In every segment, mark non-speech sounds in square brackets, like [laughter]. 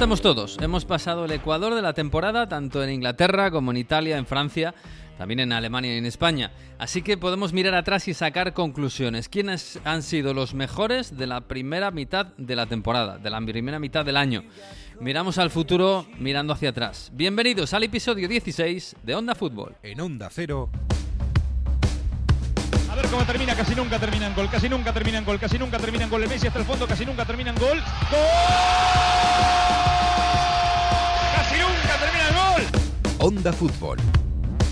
Estamos todos. Hemos pasado el Ecuador de la temporada, tanto en Inglaterra como en Italia, en Francia, también en Alemania y en España. Así que podemos mirar atrás y sacar conclusiones. ¿Quiénes han sido los mejores de la primera mitad de la temporada, de la primera mitad del año? Miramos al futuro mirando hacia atrás. Bienvenidos al episodio 16 de Onda Fútbol. En Onda Cero. A ver cómo termina, casi nunca termina en gol, casi nunca termina en gol, casi nunca termina en gol. El Messi hasta el fondo, casi nunca termina en gol. ¡Gol! Onda Fútbol.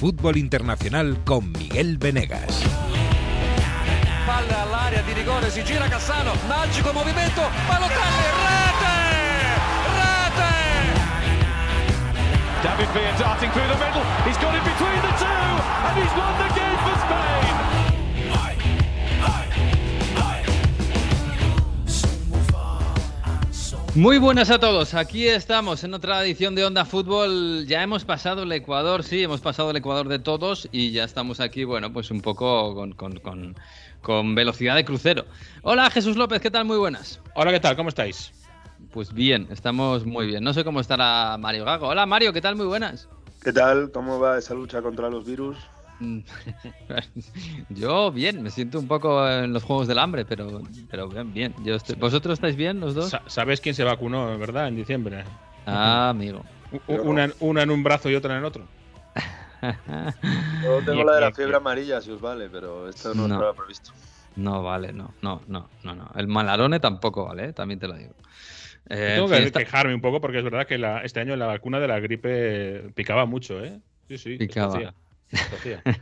Fútbol internacional con Miguel Venegas. Palla all'area di rigore, si gira Cassano, magico movimento, Balotelli, rete! Rete! David Villa darting through the middle. He's got it between the two, and he's won the Muy buenas a todos, aquí estamos en otra edición de Onda Fútbol. Ya hemos pasado el Ecuador, sí, hemos pasado el Ecuador de todos y ya estamos aquí, bueno, pues un poco con, con- con- con velocidad de crucero. Hola Jesús López, ¿qué tal? Muy buenas. Hola, ¿qué tal? ¿Cómo estáis? Pues bien, estamos muy bien. No sé cómo estará Mario Gago. Hola Mario, ¿qué tal? Muy buenas. ¿Qué tal? ¿Cómo va esa lucha contra los virus? [laughs] Yo bien, me siento un poco en los Juegos del Hambre, pero, pero bien, bien. Yo estoy- ¿Vosotros estáis bien los dos? Sa- ¿Sabes quién se vacunó, verdad? En diciembre. Ah, amigo. Una, una en un brazo y otra en el otro. [laughs] Yo tengo la de la fiebre amarilla, si os vale, pero esto no, No. estaba previsto. No vale, no, no, no, no, no. El Malarone tampoco vale, ¿eh? también te lo digo. Eh, Tengo que esta- quejarme un poco porque es verdad que la- este año la vacuna de la gripe picaba mucho, ¿eh? Sí, sí. Picaba.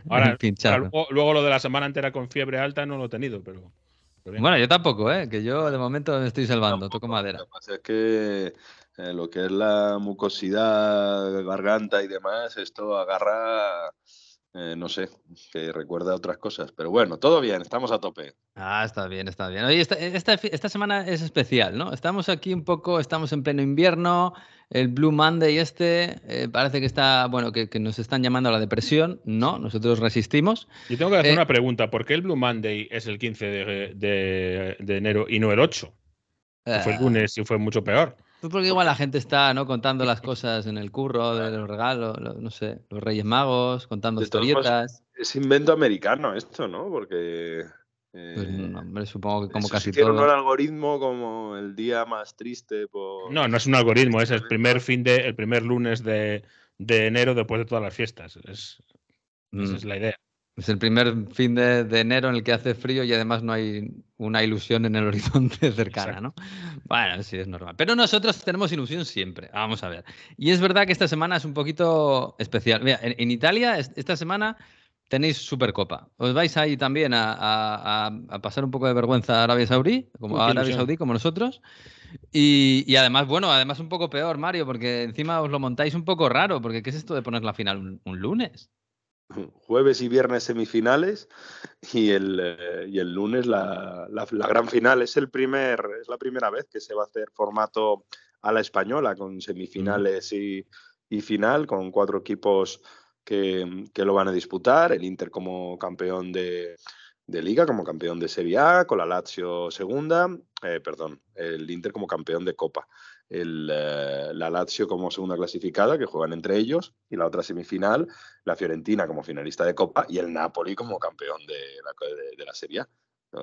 Ahora, [laughs] luego, luego lo de la semana entera con fiebre alta no lo he tenido, pero. pero bien. Bueno, yo tampoco, ¿eh? Que yo de momento me estoy salvando, toco madera. Lo que pasa es que eh, lo que es la mucosidad, garganta y demás, esto agarra, eh, no sé, que recuerda a otras cosas. Pero bueno, todo bien, estamos a tope. Ah, está bien, está bien. Oye, esta, esta, fi- esta semana es especial, ¿no? Estamos aquí un poco, estamos en pleno invierno, el Blue Monday este, eh, parece que está, bueno, que, que nos están llamando a la depresión. No, nosotros resistimos. Yo tengo que hacer eh, una pregunta. ¿Por qué el Blue Monday es el 15 de, de- de enero y no el 8? Que fue el Ah, lunes y fue mucho peor. Pues porque igual la gente está, ¿no? Contando las cosas en el curro, de los regalos, lo- no sé, los Reyes Magos, contando historietas. Es invento americano esto, ¿no? Porque... eh, Pues, no, hombre, supongo que como casi todo. un algoritmo como el día más triste por... No, no es un algoritmo, es el primer fin de, el primer lunes de, de enero después de todas las fiestas. Es, esa Mm. es la idea. Es el primer fin de, de enero en el que hace frío y además no hay una ilusión en el [laughs] horizonte cercana, ¿no? Bueno, sí, es normal. Pero nosotros tenemos ilusión siempre. Vamos a ver. Y es verdad que esta semana es un poquito especial. Mira, en, en Italia es- esta semana tenéis Supercopa. ¿Os vais ahí también a, a- a- pasar un poco de vergüenza a Arabia Saudí, como Uy, a Arabia. Saudí, como nosotros? Y, y además, bueno, además un poco peor, Mario, porque encima os lo montáis un poco raro, porque ¿qué es esto de poner la final un- un lunes? jueves y viernes semifinales y el, eh, y el lunes la, la- la gran final. Es, el primer, es la primera vez que se va a hacer formato a la española con semifinales y, y final, con cuatro equipos que, que lo van a disputar. El Inter como campeón de, de liga, como campeón de Serie A, con la Lazio segunda, eh, perdón, el Inter como campeón de Copa. El, eh, la Lazio como segunda clasificada, que juegan entre ellos, y la otra semifinal, la Fiorentina como finalista de Copa y el Napoli como campeón de la, de, de la Serie A,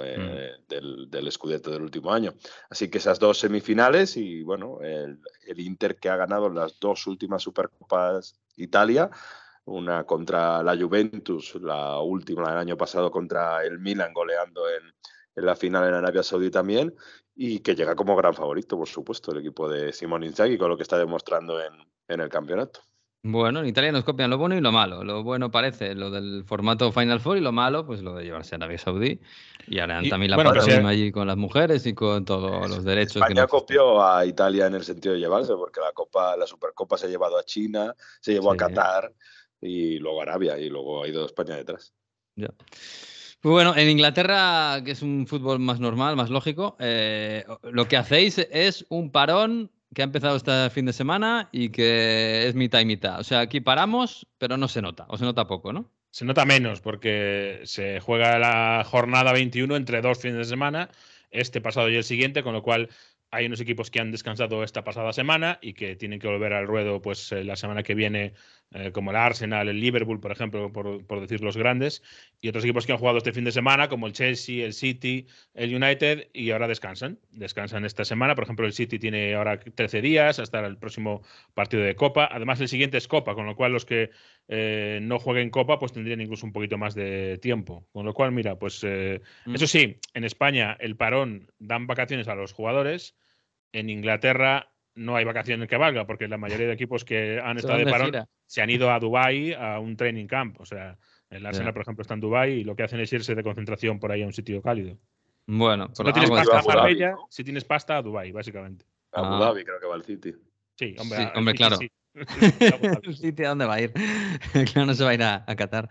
eh, del, del Scudetto del último año. Así que esas dos semifinales y bueno, el, el Inter que ha ganado las dos últimas Supercopas Italia, una contra la Juventus, la última del año pasado contra el Milan goleando en, en la final en Arabia Saudí también, y que llega como gran favorito, por supuesto, el equipo de Simón Inzaghi con lo que está demostrando en, en el campeonato. Bueno, en Italia nos copian lo bueno y lo malo. Lo bueno parece lo del formato Final Four y lo malo, pues lo de llevarse a Arabia Saudí. Y harán Y, también la bueno, si- allí con las mujeres y con todos los derechos. que España existen. copió a Italia en el sentido de llevarse, porque la Copa, la Supercopa se ha llevado a China, se llevó Sí. a Qatar y luego Arabia y luego ha ido España detrás. Ya. Pues bueno, en Inglaterra, que es un fútbol más normal, más lógico, eh, lo que hacéis es un parón que ha empezado este fin de semana y que es mitad y mitad. O sea, aquí paramos, pero no se nota, o se nota poco, ¿no? Se nota menos porque se juega la jornada 21 entre dos fines de semana, este pasado y el siguiente, con lo cual hay unos equipos que han descansado esta pasada semana y que tienen que volver al ruedo pues eh, la semana que viene, eh, como el Arsenal, el Liverpool, por ejemplo, por, por, decir los grandes, y otros equipos que han jugado este fin de semana, como el Chelsea, el City, el United, y ahora descansan. Descansan esta semana. Por ejemplo, el City tiene ahora 13 días hasta el próximo partido de Copa. Además, el siguiente es Copa, con lo cual los que eh, no jueguen Copa pues tendrían incluso un poquito más de tiempo. Con lo cual, mira, pues mm. eso sí, en España el parón dan vacaciones a los jugadores en Inglaterra no hay vacaciones que valga, porque la mayoría de equipos que han estado de parón se han ido a Dubai a un training camp. O sea, el Arsenal, por ejemplo, está en Dubai y lo que hacen es irse de concentración por ahí a un sitio cálido. Bueno, si no tienes pasta a Marbella, si tienes pasta a Dubai, básicamente. A Abu Dhabi creo que va el City. Sí, hombre, hombre claro. el City, ¿a dónde va a ir? claro, no se va a ir a, a Qatar.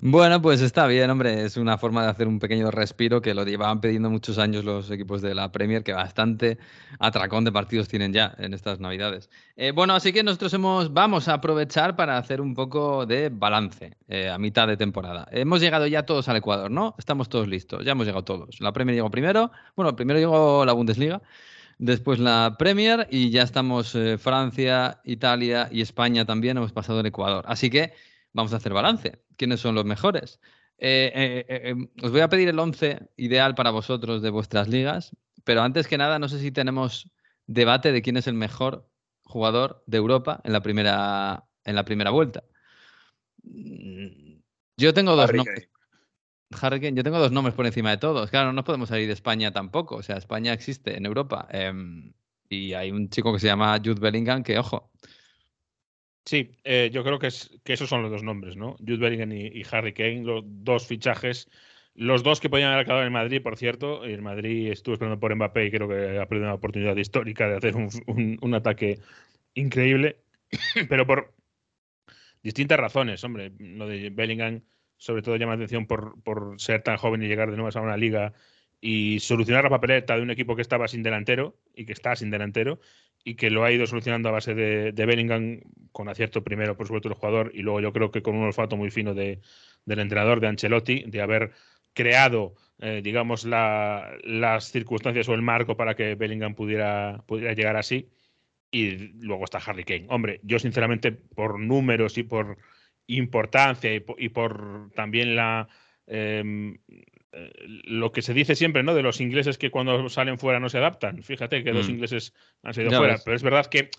Bueno, pues está bien, hombre. Es una forma de hacer un pequeño respiro que lo llevaban pidiendo muchos años los equipos de la Premier, que bastante atracón de partidos tienen ya en estas Navidades. Eh, bueno, así que nosotros hemos, vamos a aprovechar para hacer un poco de balance eh, a mitad de temporada. Hemos llegado ya todos al Ecuador, ¿no? Estamos todos listos, ya hemos llegado todos. La Premier llegó primero, bueno, primero llegó la Bundesliga después la Premier y ya estamos eh, Francia, Italia y España también hemos pasado el Ecuador. Así que vamos a hacer balance. ¿Quiénes son los mejores? Eh, eh, eh, os voy a pedir el 11 ideal para vosotros de vuestras ligas, pero antes que nada, no sé si tenemos debate de quién es el mejor jugador de Europa en la primera, en la primera vuelta. Mm, yo tengo dos nombres. yo tengo dos nombres por encima de todos. Claro, no nos podemos salir de España tampoco. O sea, España existe en Europa. Em, y hay un chico que se llama Jude Bellingham que, ojo, Sí, eh, yo creo que, es, que esos son los dos nombres, ¿no? Jude Bellingham y, Harry Kane, los dos fichajes. Los dos que podían haber acabado en Madrid, por cierto. El Madrid estuvo esperando por Mbappé y creo que ha perdido una oportunidad histórica de hacer un, ataque increíble. [coughs] Pero por distintas razones, hombre. Lo de Bellingham, sobre todo, llama la atención por, por ser tan joven y llegar de nuevo a una liga y solucionar la papeleta de un equipo que estaba sin delantero y que está sin delantero y que lo ha ido solucionando a base de, Bellingham con acierto primero, por supuesto, el jugador y luego yo creo que con un olfato muy fino de, del entrenador, de Ancelotti, de haber creado, eh, digamos, las circunstancias o el marco para que Bellingham pudiera, pudiera llegar así. Y luego está Harry Kane. Hombre, yo sinceramente, por números y por importancia y por, también la, em, lo que se dice siempre, ¿no? De los ingleses que cuando salen fuera no se adaptan. Fíjate que dos mm. ingleses han salido fuera, pero es verdad que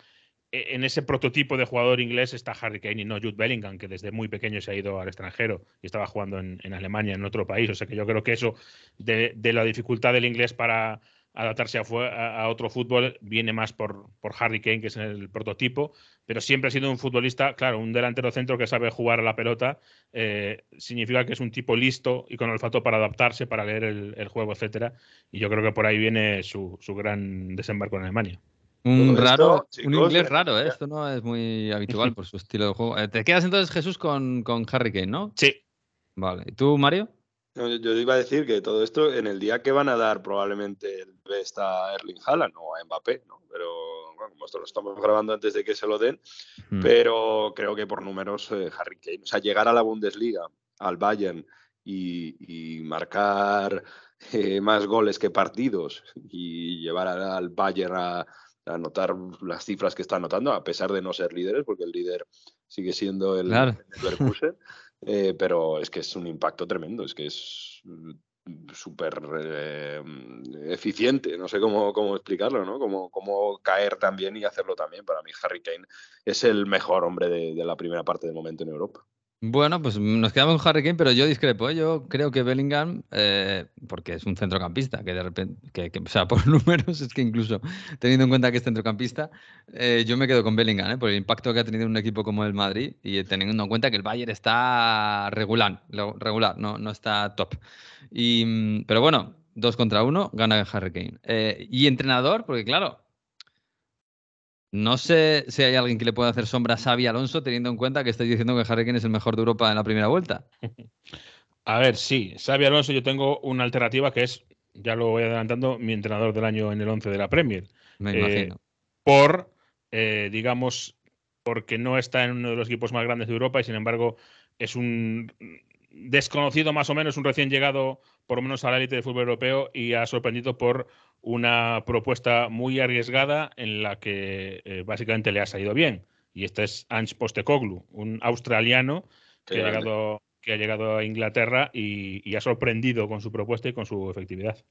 eh, en ese prototipo de jugador inglés está Harry Kane y no Jude Bellingham, que desde muy pequeño se ha ido al extranjero y estaba jugando en, Alemania, en otro país. O sea que yo creo que eso de, la dificultad del inglés para adaptarse a, otro fútbol viene más por, por Harry Kane, que es el prototipo, pero siempre ha sido un futbolista, claro, un delantero centro que sabe jugar a la pelota, eh, significa que es un tipo listo y con olfato para adaptarse, para leer el, juego, etcétera. Y yo creo que por ahí viene su, gran desembarco en Alemania. Un raro, un inglés raro, ¿eh? esto no es muy [laughs] habitual por su estilo de juego. Eh, te quedas entonces, Jesús, con, con Harry Kane, ¿no? Sí. Vale. ¿Y tú, Mario? Yo iba a decir que todo esto en el día que van a dar probablemente el best a Erling Haaland o a Mbappé, ¿no? Pero como esto lo estamos grabando antes de que se lo den, hmm. pero creo que por números eh, Harry Kane, o sea, llegar a la Bundesliga, al Bayern y, marcar eh, más goles que partidos y llevar al Bayern a, anotar las cifras que está anotando, a pesar de no ser líderes, porque el líder sigue siendo el, claro. [laughs] Eh, pero es que es un impacto tremendo, es que es súper eh, eficiente, no sé cómo, cómo explicarlo, ¿no? Cómo, cómo, caer también y hacerlo también. Para mí Harry Kane es el mejor hombre de, la primera parte del momento en Europa. Bueno, pues nos quedamos con Harry Kane, pero yo discrepo. ¿eh? Yo creo que Bellingham, eh, porque es un centrocampista, que de repente, que, o sea, [laughs] por números, es que incluso teniendo en cuenta que es centrocampista, yo me quedo con Bellingham, por el impacto que ha tenido en un equipo como el Madrid y teniendo en cuenta que el Bayern está regular, regular no, no está top. Y, mm, pero bueno, dos contra uno, gana Harry Kane. Eh, y entrenador, porque claro, no sé si hay alguien que le pueda hacer sombra a Xavi Alonso, teniendo en cuenta que estáis diciendo que Harry Kane es el mejor de Europa en la primera vuelta. [laughs] A ver, sí, Xavi Alonso, yo tengo una alternativa que es, ya lo voy adelantando, mi entrenador del año en el 11 de la Premier. Me imagino. Eh, por, eh, digamos, porque no está en uno de los equipos más grandes de Europa y sin embargo es un desconocido más o menos, un recién llegado por lo menos a la élite del fútbol europeo y ha sorprendido por una propuesta muy arriesgada en la que eh, básicamente le ha salido bien. Y este es Ange Postecoglou, un australiano que ha, llegado, que ha, llegado, a Inglaterra y, y, ha sorprendido con su propuesta y con su efectividad.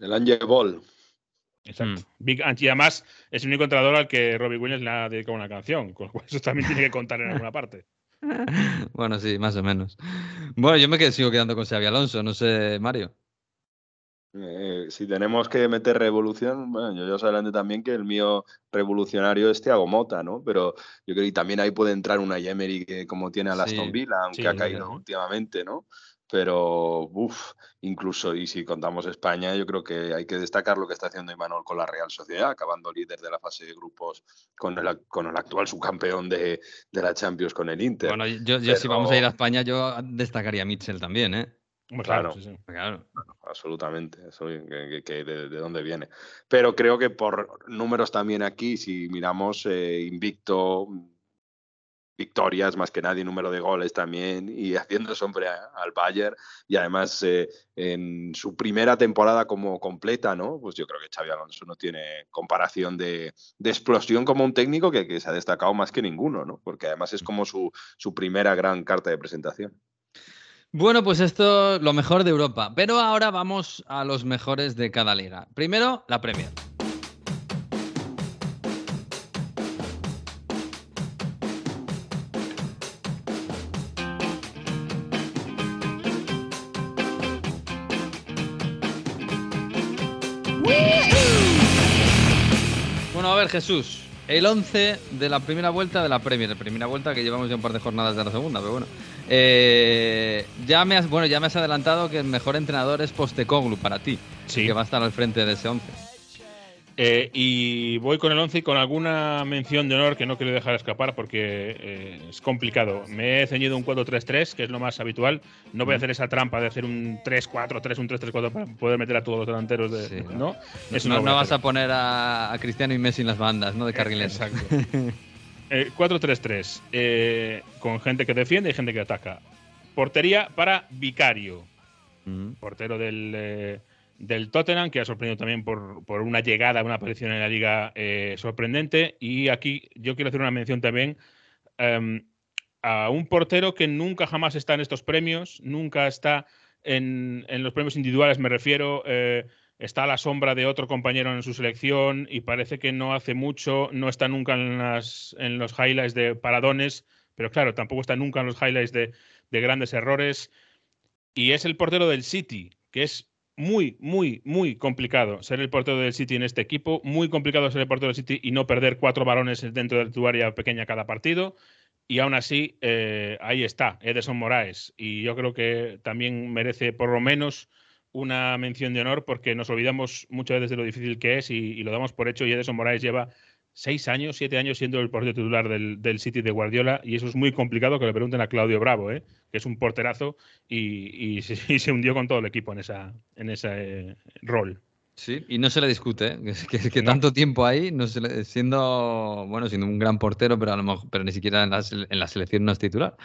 El Ange Ball. Exacto. Mm. Big Ange, y además es el único entrenador al que Robbie Williams le ha dedicado una canción, con lo cual eso también tiene que contar en alguna [laughs] parte. [laughs] bueno, sí, más o menos. Bueno, yo me sigo quedando con Xavi Alonso, no sé, Mario. Eh, si tenemos que meter revolución, bueno, yo ya adelante también que el mío revolucionario es Thiago Mota, ¿no? Pero yo creo que también ahí puede entrar una Yemery que como tiene a Aston Villa, aunque ha caído últimamente, ¿no? Pero, uff, incluso, y si contamos España, yo creo que hay que destacar lo que está haciendo Imanol con la Real Sociedad, acabando líder de la fase de grupos con el, con el actual subcampeón de, de la Champions con el Inter. Bueno, yo, yo si vamos a ir a España, yo destacaría a Mitchell también, ¿eh? Claro, claro. absolutamente. Eso, que, de, dónde viene. Pero creo que por números también aquí, si miramos eh, invicto, victorias más que nadie, número de goles también, y [laughs] haciendo sombra al Bayern, y además eh, en su primera temporada como completa, ¿no? Pues yo creo que Xavi Alonso no tiene comparación de, explosión como un técnico que, que, se ha destacado más que ninguno, ¿no? Porque además es mm. como su, su primera gran carta de presentación. Bueno, pues esto lo mejor de Europa. Pero ahora vamos a los mejores de cada liga. Primero, la Premier. Jesús. El 11 de la primera vuelta de la Premier. Primera vuelta que llevamos ya un par de jornadas de la segunda, pero bueno. Eh, ya, me has, bueno, ya me has adelantado que el mejor entrenador es Postecoglu para ti. Sí. Que va a estar al frente de ese 11. Eh, y voy con el 11 y con alguna mención de honor que no quiero dejar escapar porque eh, es complicado. Me he ceñido un 4-3-3, que es lo más habitual. No voy a hacer esa trampa de hacer un 3-4-3, un 3-3-4 para poder meter a todos los delanteros. De, ¿no? no, vas a, poner a, Cristiano y Messi en las bandas, ¿no? De carriles. Exacto. [laughs] 4-3-3, eh, con gente que defiende y gente que ataca. Portería para Vicario, portero del, eh, del, Tottenham, que ha sorprendido también por, por, una llegada, una aparición en la liga eh, sorprendente. Y aquí yo quiero hacer una mención también em, a un portero que nunca jamás está en estos premios, nunca está en, en los premios individuales, me refiero está a la sombra de otro compañero en su selección y parece que no hace mucho, no está nunca en los highlights de paradones, pero claro, tampoco está nunca en los highlights de, grandes errores. Y es el portero del City, que es muy, muy, muy complicado ser el portero del City en este equipo, muy complicado ser el portero del City y no perder cuatro balones dentro de tu área pequeña cada partido. Y aún así, eh, ahí está, Ederson Moraes. Y yo creo que también merece por lo menos una mención de honor porque nos olvidamos muchas veces de lo difícil que es y, lo damos por hecho. Y Edson Morales lleva seis años, siete años siendo el portero titular del, del, City de Guardiola y eso es muy complicado que le pregunten a Claudio Bravo, ¿eh? que es un porterazo y, [laughs] se, hundió con todo el equipo en, esa, en ese eh, rol. Sí, y no se le discute, ¿eh? que, que, tanto tiempo ahí, no siendo, bueno, siendo un gran portero, pero a lo mejor, pero ni siquiera en la, en la, selección no es titular.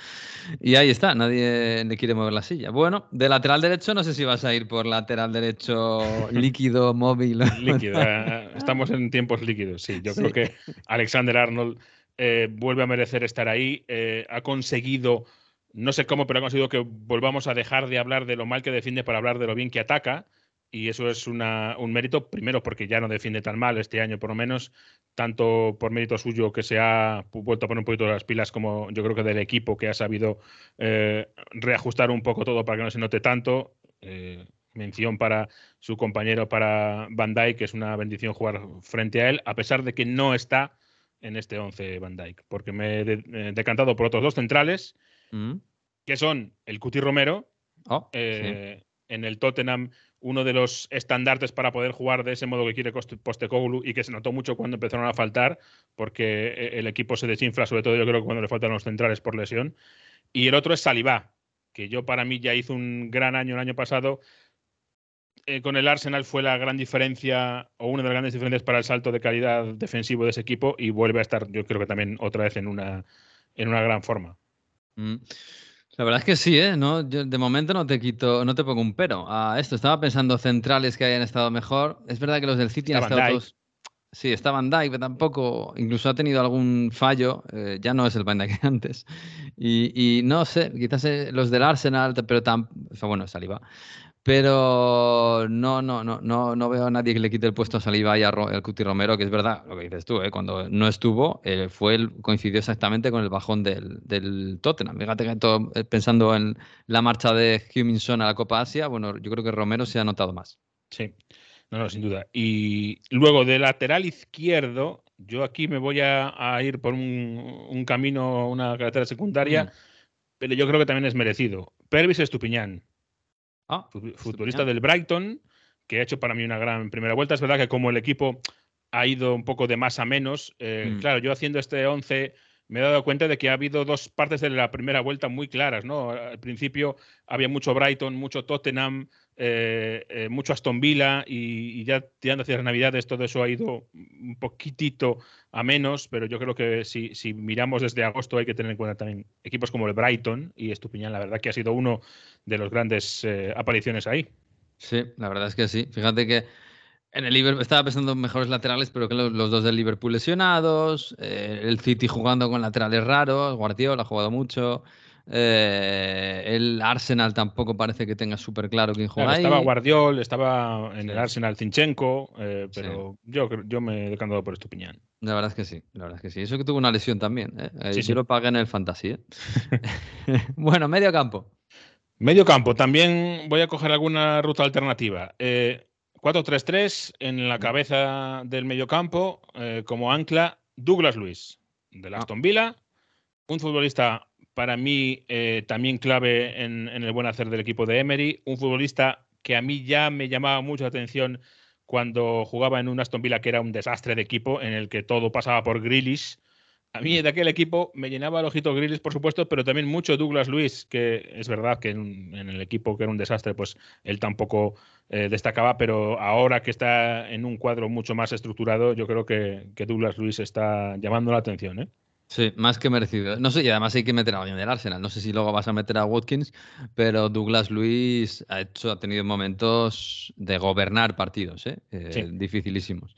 Y ahí está, nadie le quiere mover la silla. Bueno, de lateral derecho, no sé si vas a ir por lateral derecho [laughs] líquido, móvil. Líquido, [laughs] eh, estamos en tiempos líquidos, sí. Yo creo que Alexander Arnold eh, vuelve a merecer estar ahí, ha conseguido no sé cómo, pero ha conseguido que volvamos a dejar de hablar de lo mal que defiende para hablar de lo bien que ataca y eso es una, un mérito, primero porque ya no defiende tan mal este año por lo menos, tanto por mérito suyo que se ha vuelto a poner un poquito las pilas como yo creo que del equipo que ha sabido eh, reajustar un poco todo para que no se note tanto. Eh, mención para su compañero, para Van Dijk, que es una bendición jugar frente a él, a pesar de que no está en este 11 Van Dijk, porque me he eh, decantado por otros dos centrales, mm. que son el Cuti Romero, oh, en el Tottenham uno de los estandartes para poder jugar de ese modo que quiere Postecoglou y que se notó mucho cuando empezaron a faltar, porque eh, el equipo se desinfla, sobre todo yo creo que cuando le faltan los centrales por lesión. Y el otro es Salivá, que yo para mí ya hizo un gran año el año pasado. Eh, con el Arsenal fue la gran diferencia o una de las grandes diferencias para el salto de calidad defensivo de ese equipo y vuelve a estar, yo creo que también otra vez en una, en una gran forma. Mm. La verdad es que sí, ¿eh? No, yo de momento no te quito, no te pongo un pero a esto. Estaba pensando centrales que hayan estado mejor. Es verdad que los del City han Está estado todos. Sí, está Van Dijk, pero tampoco, incluso ha tenido algún fallo, eh, ya no es el Van Dijk de antes. Y, y no sé, quizás eh, los del Arsenal, pero tan, o sea, bueno, Saliba. Pero no, no, no, no, no veo a nadie que le quite el puesto a Saliba y a Ro- al Cuti Romero, que es verdad lo que dices tú, ¿eh? cuando no estuvo, eh, fue el- coincidió exactamente con el bajón del, del Tottenham. Fíjate que todo, eh, pensando en la marcha de Huminson a la Copa Asia, bueno, yo creo que Romero se ha notado más. Sí, no, no, sin duda. Y luego de lateral izquierdo, yo aquí me voy a, a ir por un, un camino, una carretera secundaria, Mm. pero yo creo que también es merecido. Pervis Estupiñán, Ah, Estupiñán. futbolista del Brighton, que ha hecho para mí una gran primera vuelta. Es verdad que como el equipo ha ido un poco de más a menos, eh, Mm. claro, yo haciendo este 11 me he dado cuenta de que ha habido dos partes de la primera vuelta muy claras, ¿no? Al principio había mucho Brighton, mucho Tottenham, eh, eh, mucho Aston Villa y, ya tirando hacia las Navidades todo eso ha ido un poquitito a menos, pero yo creo que si, si miramos desde agosto hay que tener en cuenta también equipos como el Brighton y Estupiñán, la verdad que ha sido uno de los grandes eh, apariciones ahí. Sí, la verdad es que sí. Fíjate que en el Liverpool estaba pensando en mejores laterales, pero que los, los dos del Liverpool lesionados, eh, el City jugando con laterales raros, Guardiola ha jugado mucho, eh, el Arsenal tampoco parece que tenga súper claro quién juega Claro, ahí. estaba Guardiol, estaba en Sí. el Arsenal Zinchenko, eh, Sí. pero yo, yo me he decantado por Estupiñán. La verdad es que sí, la verdad es que sí. Eso que tuvo una lesión también. ¿eh? Eh, Sí, yo lo pagué en el Fantasy. [laughs] [laughs] bueno, medio campo. Medio campo, también voy a coger alguna ruta alternativa. Eh, 4-3-3 en la cabeza del medio campo, como ancla, Douglas Luis, del Ah. Aston Villa, un futbolista para mí eh, también clave en, el buen hacer del equipo de Emery, un futbolista que a mí ya me llamaba mucho la atención cuando jugaba en un Aston Villa que era un desastre de equipo, en el que todo pasaba por Grealish. A mí de aquel equipo me llenaba el ojito Grealish, por supuesto, pero también mucho Douglas Luis, que es verdad que en, el equipo que era un desastre, pues él tampoco eh, destacaba, pero ahora que está en un cuadro mucho más estructurado, yo creo que, que Douglas Luis está llamando la atención. ¿eh? Sí, más que merecido. No sé, y además hay que meter a alguien del Arsenal. No sé si luego vas a meter a Watkins, pero Douglas Luis ha hecho, ha tenido momentos de gobernar partidos, ¿eh? Eh, Sí. dificilísimos.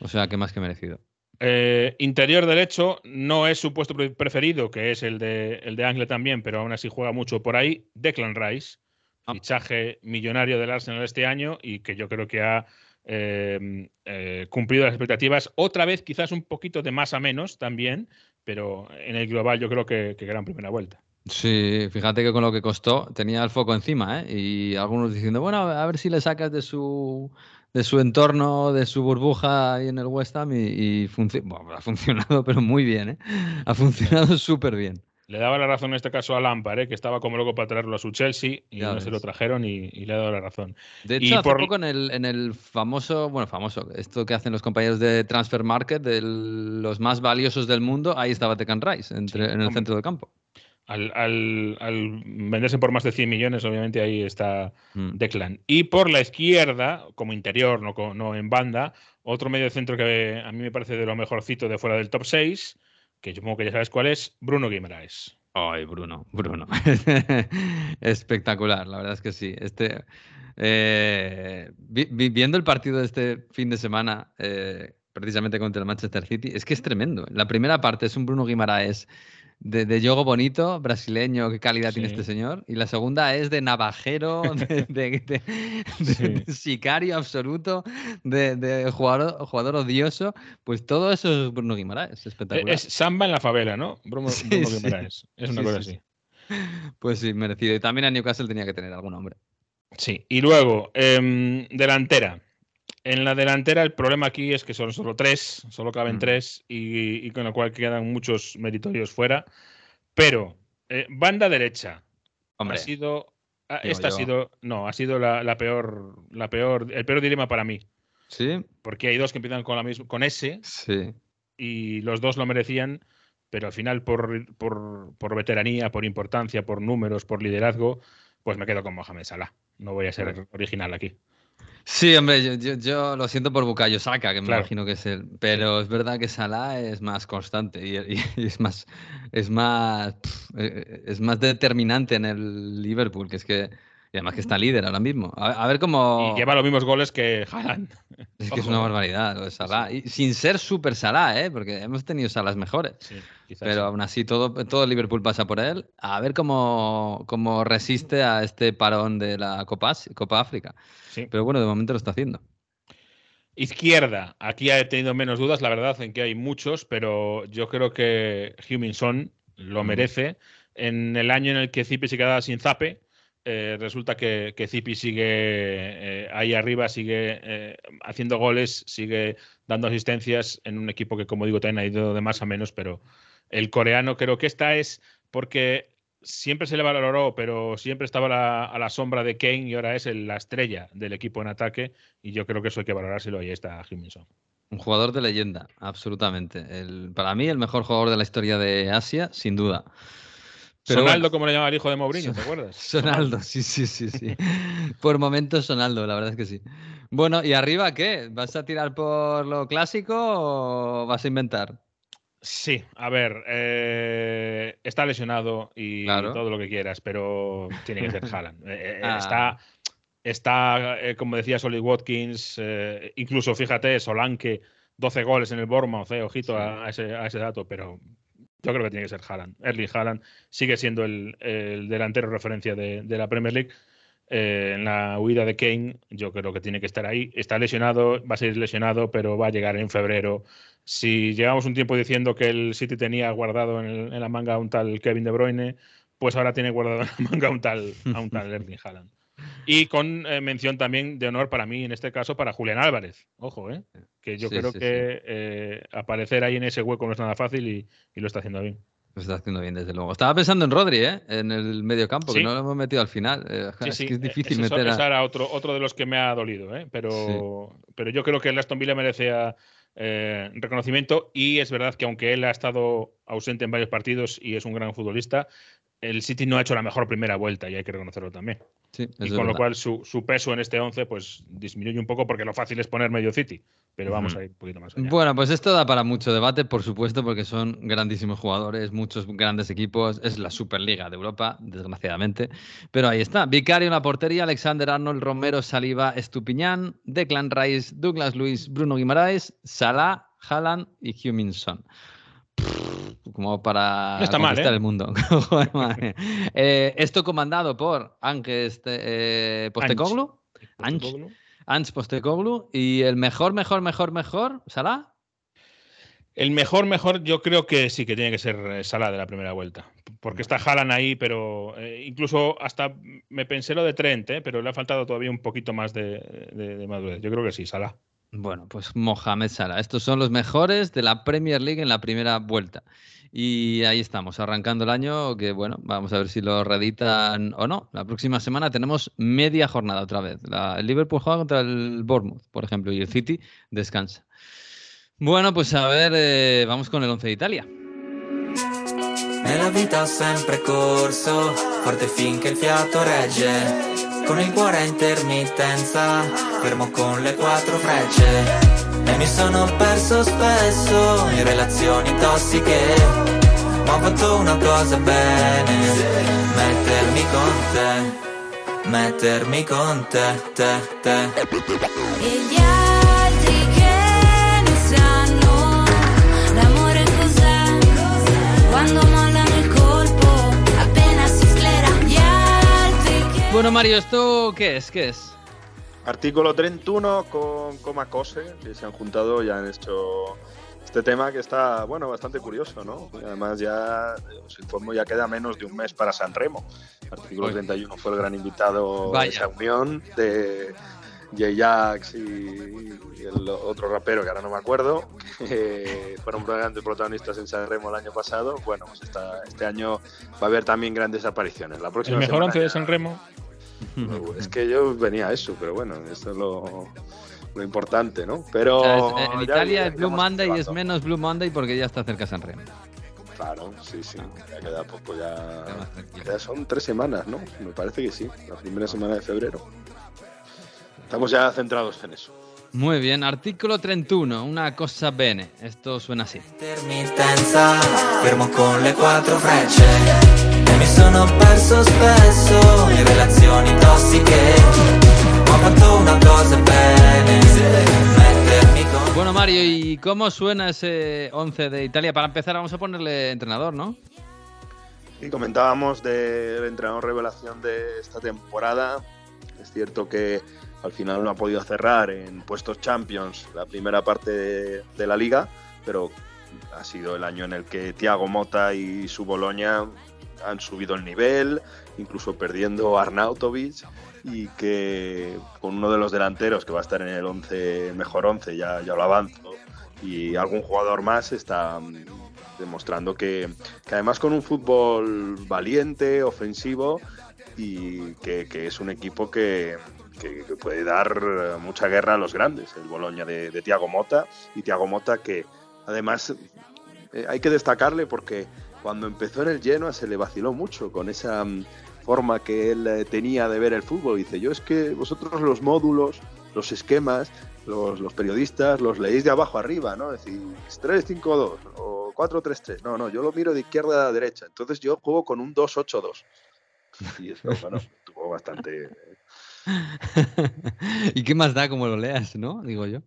O sea, que más que merecido. Eh, interior derecho no es su puesto pre- preferido, que es el de, el de Angle también, pero aún así juega mucho por ahí. Declan Rice, Ah. fichaje millonario del Arsenal este año y que yo creo que ha eh, eh, cumplido las expectativas. Otra vez, quizás un poquito de más a menos también, pero en el global yo creo que, que gran primera vuelta. Sí, fíjate que con lo que costó tenía el foco encima, ¿eh? Y algunos diciendo, bueno, a ver si le sacas de su, de su entorno, de su burbuja ahí en el West Ham y, y ha funcionado, [laughs] pero muy bien, ¿eh? Ha funcionado súper bien. Le daba la razón en este caso a Lampard, ¿eh? que estaba como loco para traerlo a su Chelsea y Ya no se lo trajeron y, y le ha dado la razón. De Y hecho, hace por- poco en el, en el famoso, bueno, famoso, esto que hacen los compañeros de Transfer Market, de los más valiosos del mundo, ahí estaba Tecan Rice, entre, en el hombre. centro del campo. Al, al- al venderse por más de 100 millones, obviamente ahí está Mm. Declan. Y por la izquierda, como interior, no, no en banda, otro medio centro que a mí me parece de lo mejorcito de fuera del top 6, que yo supongo que ya sabes cuál es, Bruno Guimaraes. Ay, Bruno, Bruno. [laughs] Espectacular, la verdad es que sí. Este, eh, vi- vi- viendo el partido de este fin de semana, eh, precisamente contra el Manchester City, es que es tremendo. La primera parte es un Bruno Guimaraes de, de yogo bonito, brasileño, qué calidad tiene este señor. Y la segunda es de navajero, [laughs] de, de- de- de- Sí. de sicario absoluto, de, jugador, jugador odioso. Pues todo eso es Bruno Guimaraes, espectacular. Es samba en la favela, ¿no? Bruno, Sí, Bruno. Guimaraes. Es una cosa sí, así. Pues sí, merecido. Y también a Newcastle tenía que tener algún hombre. Sí, y luego, em, delantera. En la delantera el problema aquí es que son solo tres, solo caben Mm. tres y, y con lo cual quedan muchos meritorios fuera. Pero, eh, banda derecha. Hombre, Ha sido. ah, Esta ha sido. No, ha sido la, la peor. La peor. El peor dilema para mí. sí, Porque hay dos que empiezan con la misma, con S sí. y los dos lo merecían, pero al final por, por, por veteranía, por importancia, por números, por liderazgo, pues me quedo con Mohamed Salah. No voy a ser original aquí. Sí, hombre, yo, yo, yo lo siento por Bukayo Saka, que me Claro. imagino que es él. Pero es verdad que Salah es más constante y, y- [laughs] y es más, es más, pf, eh, es más determinante en el Liverpool, que es que, además que está líder ahora mismo. A, a ver cómo. Y lleva los mismos goles que Haaland. [laughs] Es que es una barbaridad lo de Salah. Y sin ser super Salah, ¿eh? Porque hemos tenido Salas mejores. Sí, Pero aún así todo, todo Liverpool pasa por él. A ver cómo, cómo resiste a este parón de la Copa, Copa África. Sí. Pero bueno, de momento lo está haciendo. Izquierda, aquí he tenido menos dudas, la verdad, en que hay muchos, pero yo creo que Huminson lo merece. En el año en el que Zipi se quedaba sin zape, eh, resulta que, que Zipi sigue eh, ahí arriba, sigue eh, haciendo goles, sigue dando asistencias en un equipo que, como digo, también ha ido de más a menos, pero el coreano creo que esta es porque siempre se le valoró, pero siempre estaba a la, sombra de Kane y ahora es la estrella del equipo en ataque y yo creo que eso hay que valorárselo ahí está Jiminson. Un jugador de leyenda, absolutamente. El, para mí, el mejor jugador de la historia de Asia, sin duda. Pero Sonaldo, bueno, como le llamaba el hijo de Mourinho, ¿te acuerdas? [laughs] Sonaldo, sí, sí, sí, sí. Por momentos Sonaldo, la verdad es que sí. Bueno, ¿y arriba qué? ¿Vas a tirar por lo clásico o vas a inventar? Sí, a ver, eh, está lesionado y Claro. todo lo que quieras, pero tiene que ser Haaland. Eh, eh, Ah. Está, está eh, como decía Solly Watkins, incluso fíjate, Solanke, 12 goles en el Bournemouth, eh, ojito a, a ese, a ese dato, pero yo creo que tiene que ser Haaland. Erling Haaland sigue siendo el, el delantero referencia de, de la Premier League. Eh, en la huida de Kane, yo creo que tiene que estar ahí. Está lesionado, va a seguir lesionado, pero va a llegar en febrero. Si llevamos un tiempo diciendo que el City tenía guardado en, la manga a un tal Kevin De Bruyne, pues ahora tiene guardado en la manga a un tal, a un tal Erling Haaland. Y con eh, mención también de honor para mí, en este caso, para Julián Álvarez. Ojo, ¿eh? Que yo Sí, creo sí, que eh, aparecer ahí en ese hueco no es nada fácil y, y lo está haciendo bien. Lo está haciendo bien, desde luego. Estaba pensando en Rodri, ¿eh? En el medio campo, que no lo hemos metido al final. Eh, es sí, que es eh, difícil meter a... era otro, otro de los que me ha dolido, ¿eh? pero, pero yo creo que el Aston Villa merecía eh, reconocimiento y es verdad que aunque él ha estado ausente en varios partidos y es un gran futbolista, el City no ha hecho la mejor primera vuelta y hay que reconocerlo también. Sí, y con lo verdad. cual su, su peso en este 11 pues disminuye un poco porque lo fácil es poner medio City, pero vamos a ir un poquito más allá. Bueno, pues esto da para mucho debate, por supuesto, porque son grandísimos jugadores, muchos grandes equipos. Es la Superliga de Europa, desgraciadamente. Pero ahí está. Vicario en la portería, Alexander Arnold, Romero, Saliba, Estupiñán, Declan Rice, Douglas Luis, Bruno Guimaraes, Salah, Haaland y Huminson. Como para No está mal, ¿eh? el mundo. [laughs] Eh, esto comandado por Ángel este, eh, Postecoglou y el mejor, mejor, mejor, mejor, Salah. El mejor, mejor, yo creo que sí que tiene que ser eh, Salah de la primera vuelta. Porque está Haaland ahí, pero eh, incluso hasta me pensé lo de Trent, eh, pero le ha faltado todavía un poquito más de, de- de madurez. Yo creo que sí, Salah. Bueno, pues Mohamed Salah. Estos son los mejores de la Premier League en la primera vuelta. Y ahí estamos, arrancando el año, que bueno, vamos a ver si lo reeditan o no. La próxima semana tenemos media jornada otra vez. El Liverpool juega contra el Bournemouth, por ejemplo, y el City descansa. Bueno, pues a ver, eh, vamos con el 11 de Italia. Nella vita ho sempre corso, forte finché il fiato regge. Con il cuore a fermo con le quattro frecce. E mi sono perso spesso in relazioni tossiche. Ma ho fatto una cosa bene, mettermi con te. Mettermi con te, te, te. E gli altri che ne sanno l'amore cos'è? Quando mollano il colpo, appena si sclera gli altri che Bueno, Mario, ¿esto qué es? ¿Qué es? Artículo 31 con Coma Cose, que se han juntado y han hecho este tema que está, bueno, bastante curioso, ¿no? Además ya, eh, os informo, ya queda menos de un mes para San Remo. Artículo Uy. 31 fue el gran invitado Vaya. de esa unión de J-Jax y, y el otro rapero que ahora no me acuerdo, que [laughs] fueron grandes protagonistas en San Remo el año pasado. Bueno, pues esta- este año va a haber también grandes apariciones. La El próxima mejor semana once de San Remo. Es que yo venía a eso, pero bueno, esto es lo, lo importante, ¿no? Pero O sea, es- en Italia es Blue Monday y es menos Blue Monday porque ya está cerca San Remo. Claro, sí, sí, ya queda poco, ya, ya son tres semanas, ¿no? Me parece que sí, la primera semana de febrero. Estamos ya centrados en eso. Muy bien, artículo 31, una cosa bene. Esto suena así. Intermittenza, fermo con le quattro frecce mi sono perso spesso in relazioni tossiche Ma ho fatto una cosa bene Mettermi con Bueno, Mario, ¿y cómo suena ese 11 de Italia? Para empezar, vamos a ponerle entrenador, ¿no? Y comentábamos del entrenador revelación de esta temporada. Es cierto que al final no ha podido cerrar en puestos Champions la primera parte de, de la liga, pero ha sido el año en el que Thiago Mota y su Boloña han subido el nivel, incluso perdiendo a Arnautovic y que con uno de los delanteros que va a estar en el 11 mejor 11, ya, lo avanzo, y algún jugador más está mm, demostrando que, que además con un fútbol valiente, ofensivo y que, que es un equipo que, que, puede dar mucha guerra a los grandes, el Boloña de, de Thiago Mota y Thiago Mota que además eh, hay que destacarle porque cuando empezó en el Genoa se le vaciló mucho con esa mm, forma que él eh, tenía de ver el fútbol. Dice, yo es que vosotros los módulos, los esquemas, los, los periodistas los leéis de abajo arriba, ¿no? Es decir, 3-5-2 o 4-3-3. No, no, yo lo miro de izquierda a derecha. Entonces yo juego con un 2-8-2. Y eso, bueno, [laughs] tuvo bastante... [laughs] ¿Y qué más da como lo leas, no? Digo yo.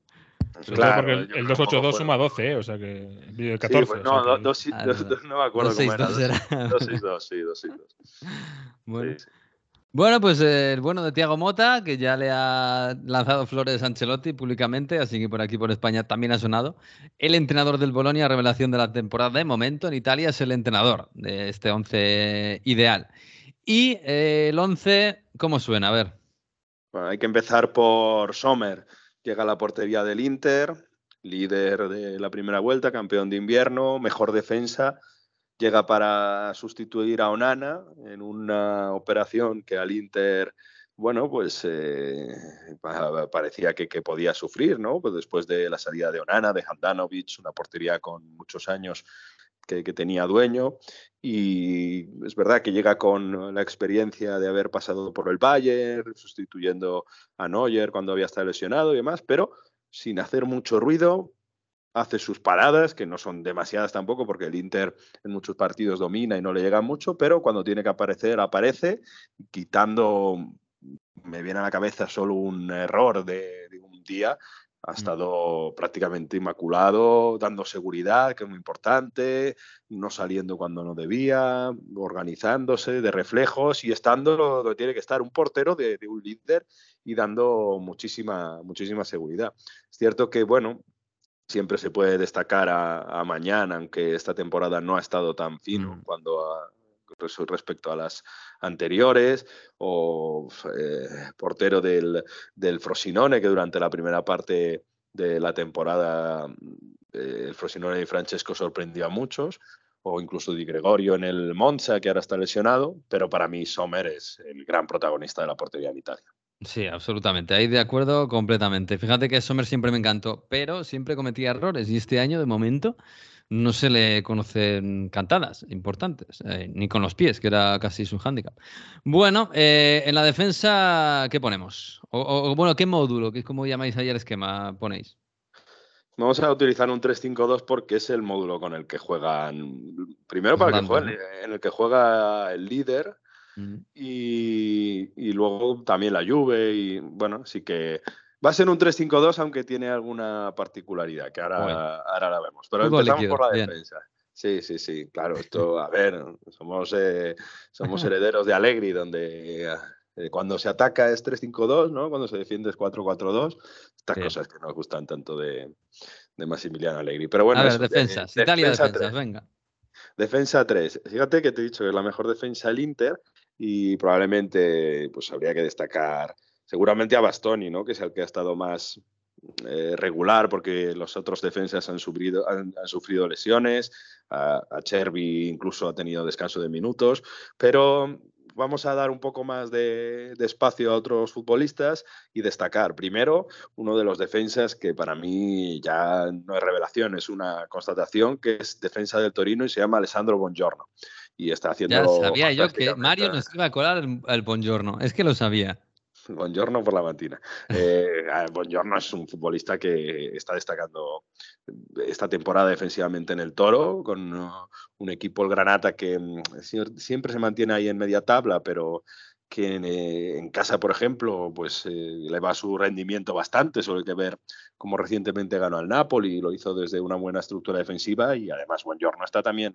Sobre todo porque el, el creo que 282 fue- suma 12, ¿eh? o sea que. El Sí, 14. pues o no, sea que- dos- Ah, dos- no. dos- [laughs] no me acuerdo cómo era. 262 era. [laughs] 262, sí, 262. [laughs] Bueno. Sí, sí. Bueno, pues el bueno de Tiago Mota, que ya le ha lanzado flores a Ancelotti públicamente, así que por aquí por España también ha sonado. El entrenador del Bolonia, revelación de la temporada de momento en Italia, es el entrenador de este 11 ideal. Y eh, el 11, ¿cómo suena? A ver. Bueno, hay que empezar por Sommer. Llega a la portería del Inter, líder de la primera vuelta, campeón de invierno, mejor defensa. Llega para sustituir a Onana en una operación que al Inter, bueno, pues eh, pa- parecía que, que podía sufrir, ¿no? Pues después de la salida de Onana, de Handanovic, una portería con muchos años que, tenía dueño. Y es verdad que llega con la experiencia de haber pasado por el Bayern, sustituyendo a Neuer cuando había estado lesionado y demás, pero sin hacer mucho ruido, hace sus paradas, que no son demasiadas tampoco, porque el Inter en muchos partidos domina y no le llega mucho, pero cuando tiene que aparecer, aparece, quitando, me viene a la cabeza solo un error de un día, ha estado prácticamente inmaculado, dando seguridad, que es muy importante, no saliendo cuando no debía, organizándose de reflejos y estando donde tiene que estar un portero de, de un líder y dando muchísima, muchísima seguridad. Es cierto que, bueno, siempre se puede destacar a, a Mañana, aunque esta temporada no ha estado tan fino Mm. cuando a- respecto a las anteriores, o eh, portero del, del Frosinone, que durante la primera parte de la temporada eh, el Frosinone de Francesco sorprendió a muchos, o incluso Di Gregorio en el Monza, que ahora está lesionado, pero para mí Sommer es el gran protagonista de la portería en Italia. Sí, absolutamente. Ahí de acuerdo completamente. Fíjate que Sommer siempre me encantó, pero siempre cometía errores y este año, de momento, no se le conocen cantadas importantes, eh, ni con los pies, que era casi su hándicap. Bueno, eh, en la defensa, ¿qué ponemos? O, o, bueno, ¿qué módulo? Que es como llamáis ahí el esquema, ponéis. Vamos a utilizar un 3-5-2 porque es el módulo con el que juegan. Primero para el que Jugando, juegan, en el que juega el líder y, y luego también la Juve y bueno, así que va a ser un 3-5-2 aunque tiene alguna particularidad que ahora, Bueno. ahora la vemos. Pero Fútbol empezamos líquido, por la bien. defensa. Sí, sí, sí, claro, esto, a ver, somos, eh, somos [laughs] herederos de Allegri, donde eh, cuando se ataca es 3-5-2, ¿no? Cuando se defiende es 4-4-2. Estas Sí. cosas que nos gustan tanto de, de Massimiliano Allegri. Pero bueno, a ver, eso, defensas. de- Italia, defensa defensas, tres. venga. Defensa 3. Fíjate que te he dicho que es la mejor defensa el Inter y probablemente pues habría que destacar seguramente a Bastoni, ¿no? Que es el que ha estado más eh, regular porque los otros defensas han sufrido, han, han sufrido lesiones, a, a Cherby incluso ha tenido descanso de minutos, pero vamos a dar un poco más de, de espacio a otros futbolistas y destacar primero uno de los defensas que para mí ya no es revelación, es una constatación, que es defensa del Torino y se llama Alessandro Bongiorno. Y está haciendo. Ya sabía yo que. Mario nos iba a colar el, el Buongiorno. Es que lo sabía. Buongiorno por la matina. Eh, Buongiorno es un futbolista que está destacando esta temporada defensivamente en el Toro, con uh, un equipo, el Granata, que mm, sie- siempre se mantiene ahí en media tabla, pero que en, eh, en casa, por ejemplo, pues eh, le va su rendimiento bastante, hay que ver cómo recientemente ganó al Napoli, lo hizo desde una buena estructura defensiva y además Buongiorno está también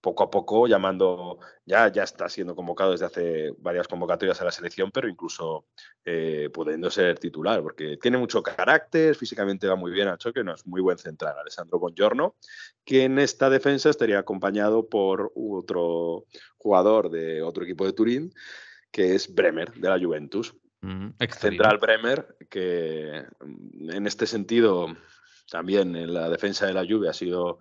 poco a poco llamando, ya, ya está siendo convocado desde hace varias convocatorias a la selección, pero incluso eh, pudiendo ser titular, porque tiene mucho carácter, físicamente va muy bien al choque, no es muy buen central, Alessandro Buongiorno, que en esta defensa estaría acompañado por otro jugador de otro equipo de Turín, que es Bremer, de la Juventus. Mm. Central Bremer, que mm, en este sentido también en la defensa de la Juve ha sido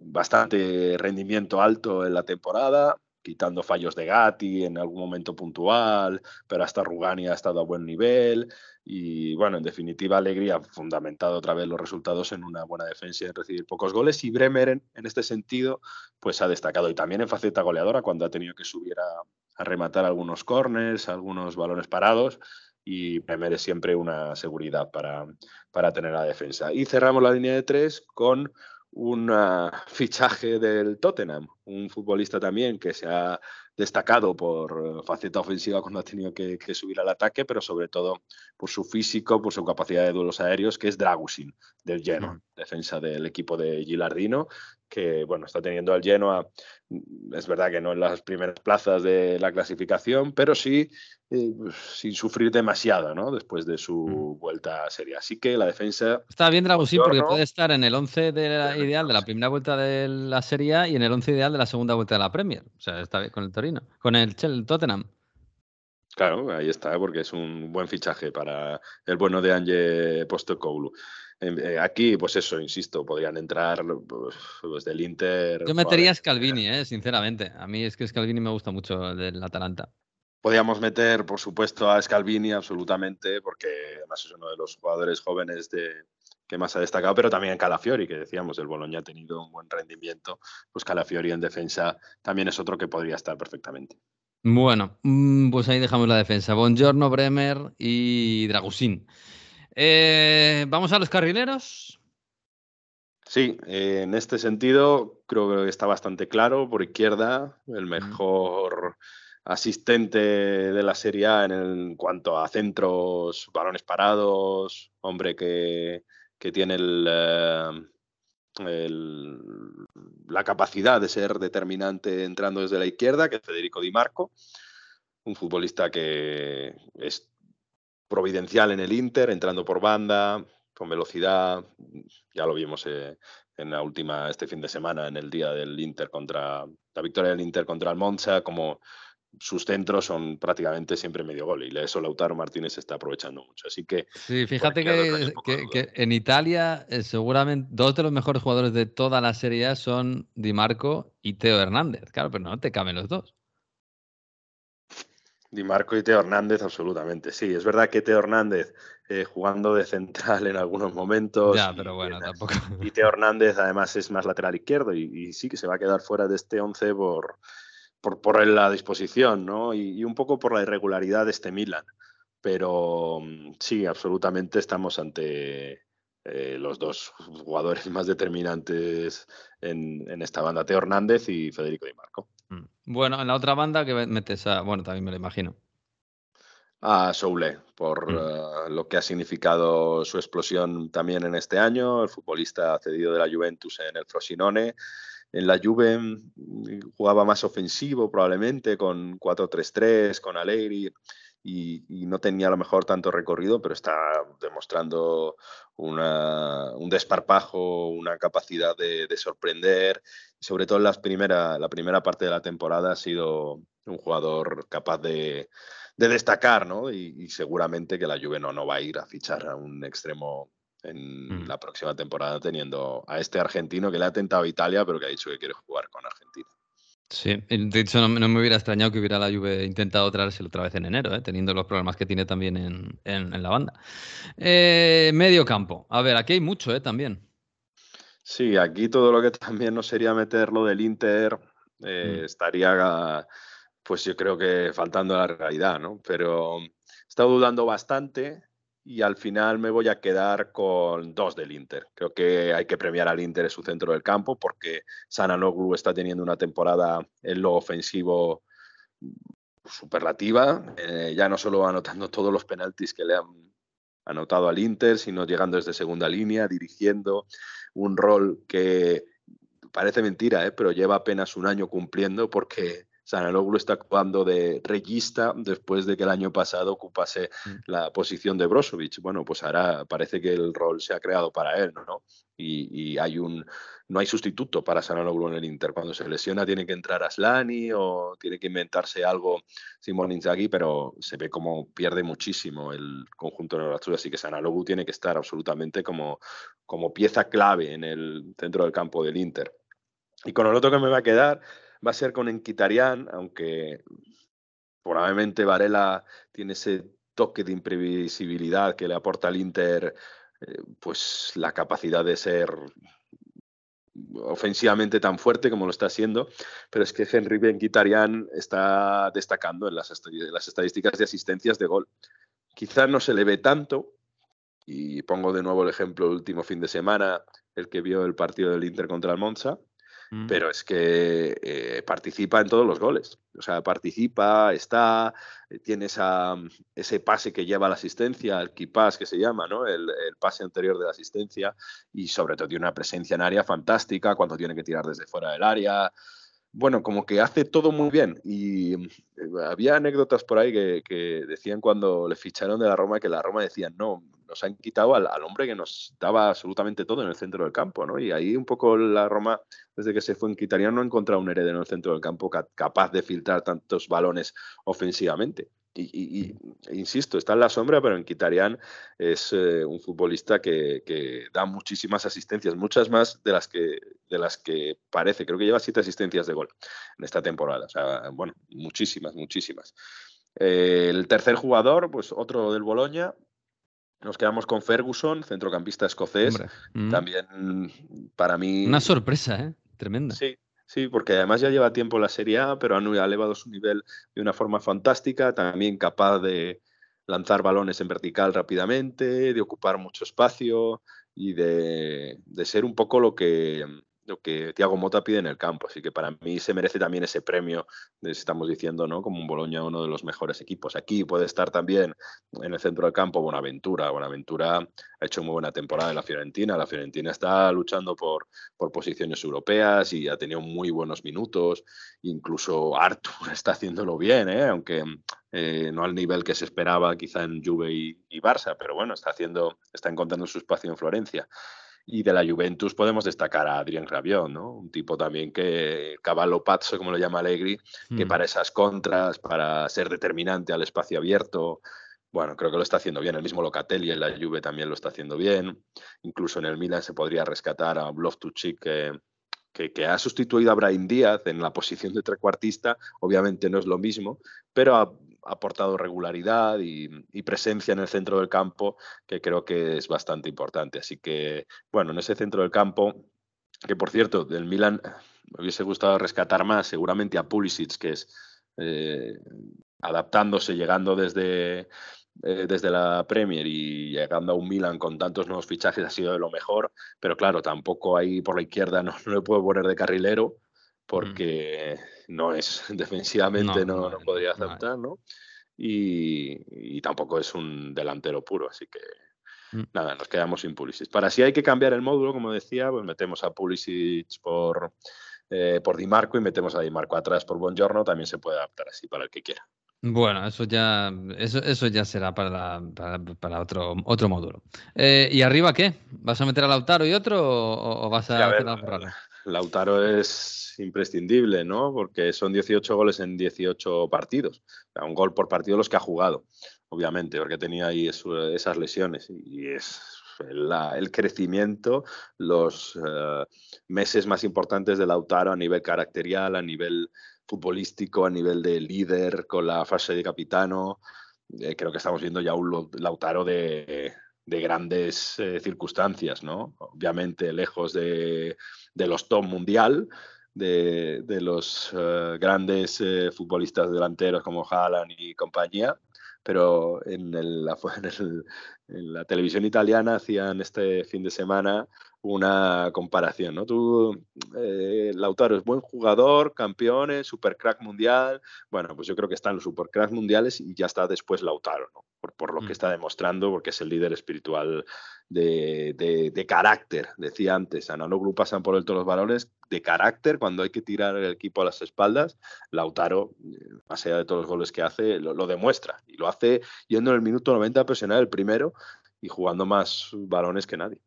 bastante rendimiento alto en la temporada, quitando fallos de Gatti en algún momento puntual, pero hasta Rugani ha estado a buen nivel y bueno, en definitiva Alegría ha fundamentado otra vez los resultados en una buena defensa y en recibir pocos goles y Bremer en, en este sentido pues ha destacado y también en faceta goleadora cuando ha tenido que subir a, a rematar algunos corners, algunos balones parados y Bremer es siempre una seguridad para, para tener la defensa. Y cerramos la línea de tres con un ah, fichaje del Tottenham, un futbolista también que se ha destacado por eh, faceta ofensiva cuando ha tenido que, que subir al ataque, pero sobre todo por su físico, por su capacidad de duelos aéreos, que es Dragusin, del Genoa, defensa del equipo de Gilardino, que bueno, está teniendo al Genoa, mm, es verdad que no en las primeras plazas de la clasificación, pero sí eh, sin sufrir demasiado, ¿no? Después de su vuelta a serie. Así que la defensa Está bien Dragosín porque puede estar en el 11 de la Tremendo, ideal de la primera vuelta de la Serie y en el 11 ideal de la segunda vuelta de la Premier. O sea, está bien con el Torino, con el, el Tottenham. Claro, ahí está, porque es un buen fichaje para el bueno de Ange Postecoglou. Eh, Aquí, pues eso, insisto, podrían entrar pues, pues, del Inter. Yo metería a Scalvini, eh, sinceramente. A mí es que Scalvini me gusta mucho del Atalanta. Podríamos meter, por supuesto, a Scalvini absolutamente, porque además es uno de los jugadores jóvenes de, que más ha destacado, pero también Calafiori, que decíamos, el Bologna ha tenido un buen rendimiento, pues Calafiori en defensa también es otro que podría estar perfectamente. Bueno, mm, pues ahí dejamos la defensa. Buongiorno, Bremer y Dragusín. Eh, Vamos a los carrileros. Sí, eh, en este sentido creo que está bastante claro. Por izquierda, el mejor asistente de la Serie A en, el- en cuanto a centros, balones parados, hombre que, que tiene el, eh, el- la capacidad de ser determinante entrando desde la izquierda, que es Federico Di Marco, un futbolista que es providencial en el Inter, entrando por banda, con velocidad. Ya lo vimos eh, en la última, este fin de semana, en el día del Inter contra la victoria del Inter contra el Monza, como sus centros son prácticamente siempre medio gol y eso Lautaro Martínez está aprovechando mucho. Así que Sí, fíjate que, en Italia eh, seguramente dos de los mejores jugadores de toda la Serie A son Di Marco y Teo Hernández. Claro, pero no te caben los dos. Di Marco y Teo Hernández, absolutamente. Sí, es verdad que Teo Hernández eh, jugando de central en algunos momentos. Ya, pero bueno, y- tampoco. Y [laughs] Teo Hernández además es más lateral izquierdo y, y sí que se va a quedar fuera de este 11 por, por, por la disposición ¿no? y, y un poco por la irregularidad de este Milan. Pero mm, sí, absolutamente estamos ante eh, los dos jugadores [laughs] más determinantes en, en esta banda, Teo Hernández y Federico Di Marco. Mm. Bueno, en la otra banda que metes a. Bueno, también me lo imagino. a Soule por Mm. eh, lo que ha significado su explosión también en este año. El futbolista cedido de la Juventus en el Frosinone. En la Juve mm, jugaba más ofensivo probablemente con 4-3-3, con Allegri y, y no tenía a lo mejor tanto recorrido, pero está demostrando una- un desparpajo, una capacidad de, de sorprender. Sobre todo en las primera, la primera parte de la temporada ha sido un jugador capaz de, de destacar, ¿no? Y, y seguramente que la Juve no, no va a ir a fichar a un extremo en Mm. la próxima temporada teniendo a este argentino que le ha tentado a Italia, pero que ha dicho que quiere jugar con Argentina. Sí, de hecho no, no me hubiera extrañado que hubiera la Juve intentado traérselo otra vez en enero, ¿eh? teniendo los problemas que tiene también en, en- en la banda. Eh, medio campo. A ver, aquí hay mucho ¿eh? también. Sí, aquí todo lo que [laughs] también no sería meterlo del Inter eh, Mm. estaría, pues yo creo que faltando a la realidad, ¿no? Pero estado dudando bastante y al final me voy a quedar con dos del Inter. Creo que hay que premiar al Inter en su centro del campo porque Sananoglu está teniendo una temporada en lo ofensivo superlativa, eh, ya no solo anotando todos los penaltis que le han anotado al Inter, sino llegando desde segunda línea, dirigiendo un rol que parece mentira, ¿eh? pero lleva apenas un año cumpliendo porque Sanaloglu está actuando de regista después de que el año pasado ocupase mm. la posición de Brozovic. Bueno, pues ahora parece que el rol se ha creado para él, ¿no? Y, hay un, no hay sustituto para Sanaloglu en el Inter. Cuando se lesiona tiene que entrar Aslani o tiene que inventarse algo Simón Inzaghi, pero se ve como pierde muchísimo el conjunto de los así que Sanaloglu tiene que estar absolutamente como, como pieza clave en el centro del campo del Inter. Y con el otro que me va a quedar va a ser con Enquitarian, aunque probablemente Varela tiene ese toque de imprevisibilidad que le aporta al Inter, eh, pues la capacidad de ser ofensivamente tan fuerte como lo está haciendo, pero es que Henry Benquitarian está destacando en las, las estadísticas de asistencias de gol. Quizás no se le ve tanto, y pongo de nuevo el ejemplo el último fin de semana, el que vio el partido del Inter contra el Monza, Mm. pero es que eh, participa en todos los goles. O sea, participa, está, eh, tiene esa, ese pase que lleva la asistencia, el key pass que se llama, ¿no? El, el, pase anterior de la asistencia y sobre todo tiene una presencia en área fantástica cuando tiene que tirar desde fuera del área bueno, como que hace todo muy bien. Y eh, había anécdotas por ahí que, decían cuando le ficharon de la Roma que la Roma decían, no, nos han quitado al, hombre que nos daba absolutamente todo en el centro del campo, ¿no? Y ahí un poco la Roma, desde que se fue en Quitariano, no ha encontrado un heredero en el centro del campo capaz de filtrar tantos balones ofensivamente. Y, insisto, está en la sombra, pero en Kitarian es eh, un futbolista que, da muchísimas asistencias, muchas más de las que de las que parece. Creo que lleva siete asistencias de gol en esta temporada. O sea, bueno, muchísimas, muchísimas. Eh, el tercer jugador, pues otro del Boloña. Nos quedamos con Ferguson, centrocampista escocés. Mm. También para mí. Una sorpresa, ¿eh? Tremenda. Sí, Sí, porque además ya lleva tiempo la Serie A, pero ha elevado su nivel de una forma fantástica, también capaz de lanzar balones en vertical rápidamente, de ocupar mucho espacio y de, de ser un poco lo que, lo que Tiago Mota pide en el campo. Así que para mí se merece también ese premio, estamos diciendo, ¿no? Como un Boloña, uno de los mejores equipos. Aquí puede estar también en el centro del campo Buenaventura. Buenaventura ha hecho muy buena temporada en la Fiorentina. La Fiorentina está luchando por, por posiciones europeas y ha tenido muy buenos minutos. Incluso Artur [laughs] está haciéndolo bien, ¿eh? aunque eh, no al nivel que se esperaba quizá en Juve y, y Barça, pero bueno, está haciendo, está encontrando su espacio en Florencia. Y de la Juventus podemos destacar a Adrián Rabiot, ¿no? Un tipo también que, caballo pazzo, como lo llama Allegri, que mm. para esas contras, para ser determinante al espacio abierto, bueno, creo que lo está haciendo bien. El mismo Locatelli en la Juve también lo está haciendo bien. Incluso en el Milan se podría rescatar a Loftus-Cheek, que, que, ha sustituido a Brian Díaz en la posición de trecuartista. Obviamente no es lo mismo, pero aportado regularidad y, presencia en el centro del campo, que creo que es bastante importante. Así que, bueno, en ese centro del campo, que por cierto, del Milan me hubiese gustado rescatar más, seguramente a Pulisic, que es eh, adaptándose, llegando desde, eh, desde la Premier y llegando a un Milan con tantos nuevos fichajes ha sido de lo mejor, pero claro, tampoco ahí por la izquierda [laughs] no, no le puedo poner de carrilero Mm. porque no es [laughs] defensivamente no, no, podría aceptar, ¿no? Y, tampoco es un delantero puro, así que mm. nada, nos quedamos sin Pulisic. Para si hay que cambiar el módulo, como decía, pues metemos a Pulisic por, eh, por Di Marco y metemos a Di Marco atrás por Buongiorno, también se puede adaptar así para el que quiera. Bueno, eso ya, eso, eso ya será para, para, otro, otro módulo. Eh, ¿Y arriba qué? ¿Vas a meter a Lautaro y otro o, vas a, hacer Lautaro es imprescindible, ¿no? Porque son 18 goles en 18 partidos. un gol por partido los que ha jugado, obviamente, porque tenía ahí esas lesiones. Y es el crecimiento, los eh, meses más importantes de Lautaro a nivel caracterial, a nivel futbolístico, a nivel de líder, con la fase de capitano. Eh, creo que estamos viendo ya un Lautaro de, de grandes eh, circunstancias, ¿no? Obviamente lejos de, los top mundial, de, los eh, grandes eh, futbolistas delanteros como Haaland y compañía, pero en el- [laughs] en la televisión italiana hacían este fin de semana una comparación, ¿no? Tú, eh, Lautaro es buen jugador, campeones, supercrack mundial. Bueno, pues yo creo que están los supercracks mundiales y ya está después Lautaro, ¿no? Por, por lo Mm. que está demostrando, porque es el líder espiritual de, de- de carácter. Decía antes, Ananoglu pasan por alto los valores de carácter cuando hay que tirar el equipo a las espaldas. Lautaro, eh, más allá de todos los goles que hace, lo, lo demuestra. Y lo hace yendo en el minuto 90 a presionar el primero y jugando más balones que nadie.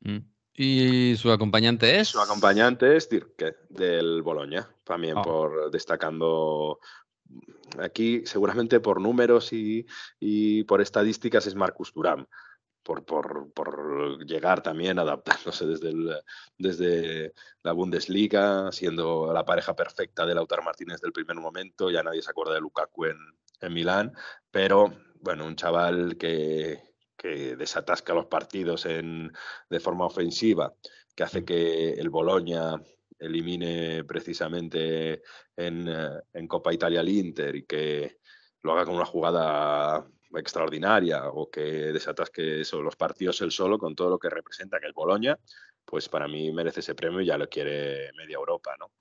Mm. Y su acompañante es. Su acompañante es Dirk, del Boloña, también Ah. por destacando aquí, seguramente por números y, y por estadísticas, es Marcus Thuram. Por, por, por llegar también adaptándose desde, el- desde la Bundesliga, siendo la pareja perfecta de Lautaro Martínez del primer momento, ya nadie se acuerda de Lukaku en, en Milán, pero bueno, un chaval que, que desatasca los partidos en, de forma ofensiva, que hace que el Boloña elimine precisamente en, eh, en Copa Italia al Inter y que lo haga con una jugada extraordinaria o que desatasque eso, los partidos él solo con todo lo que representa que el Boloña, pues para mí merece ese premio y ya lo quiere media Europa, ¿no?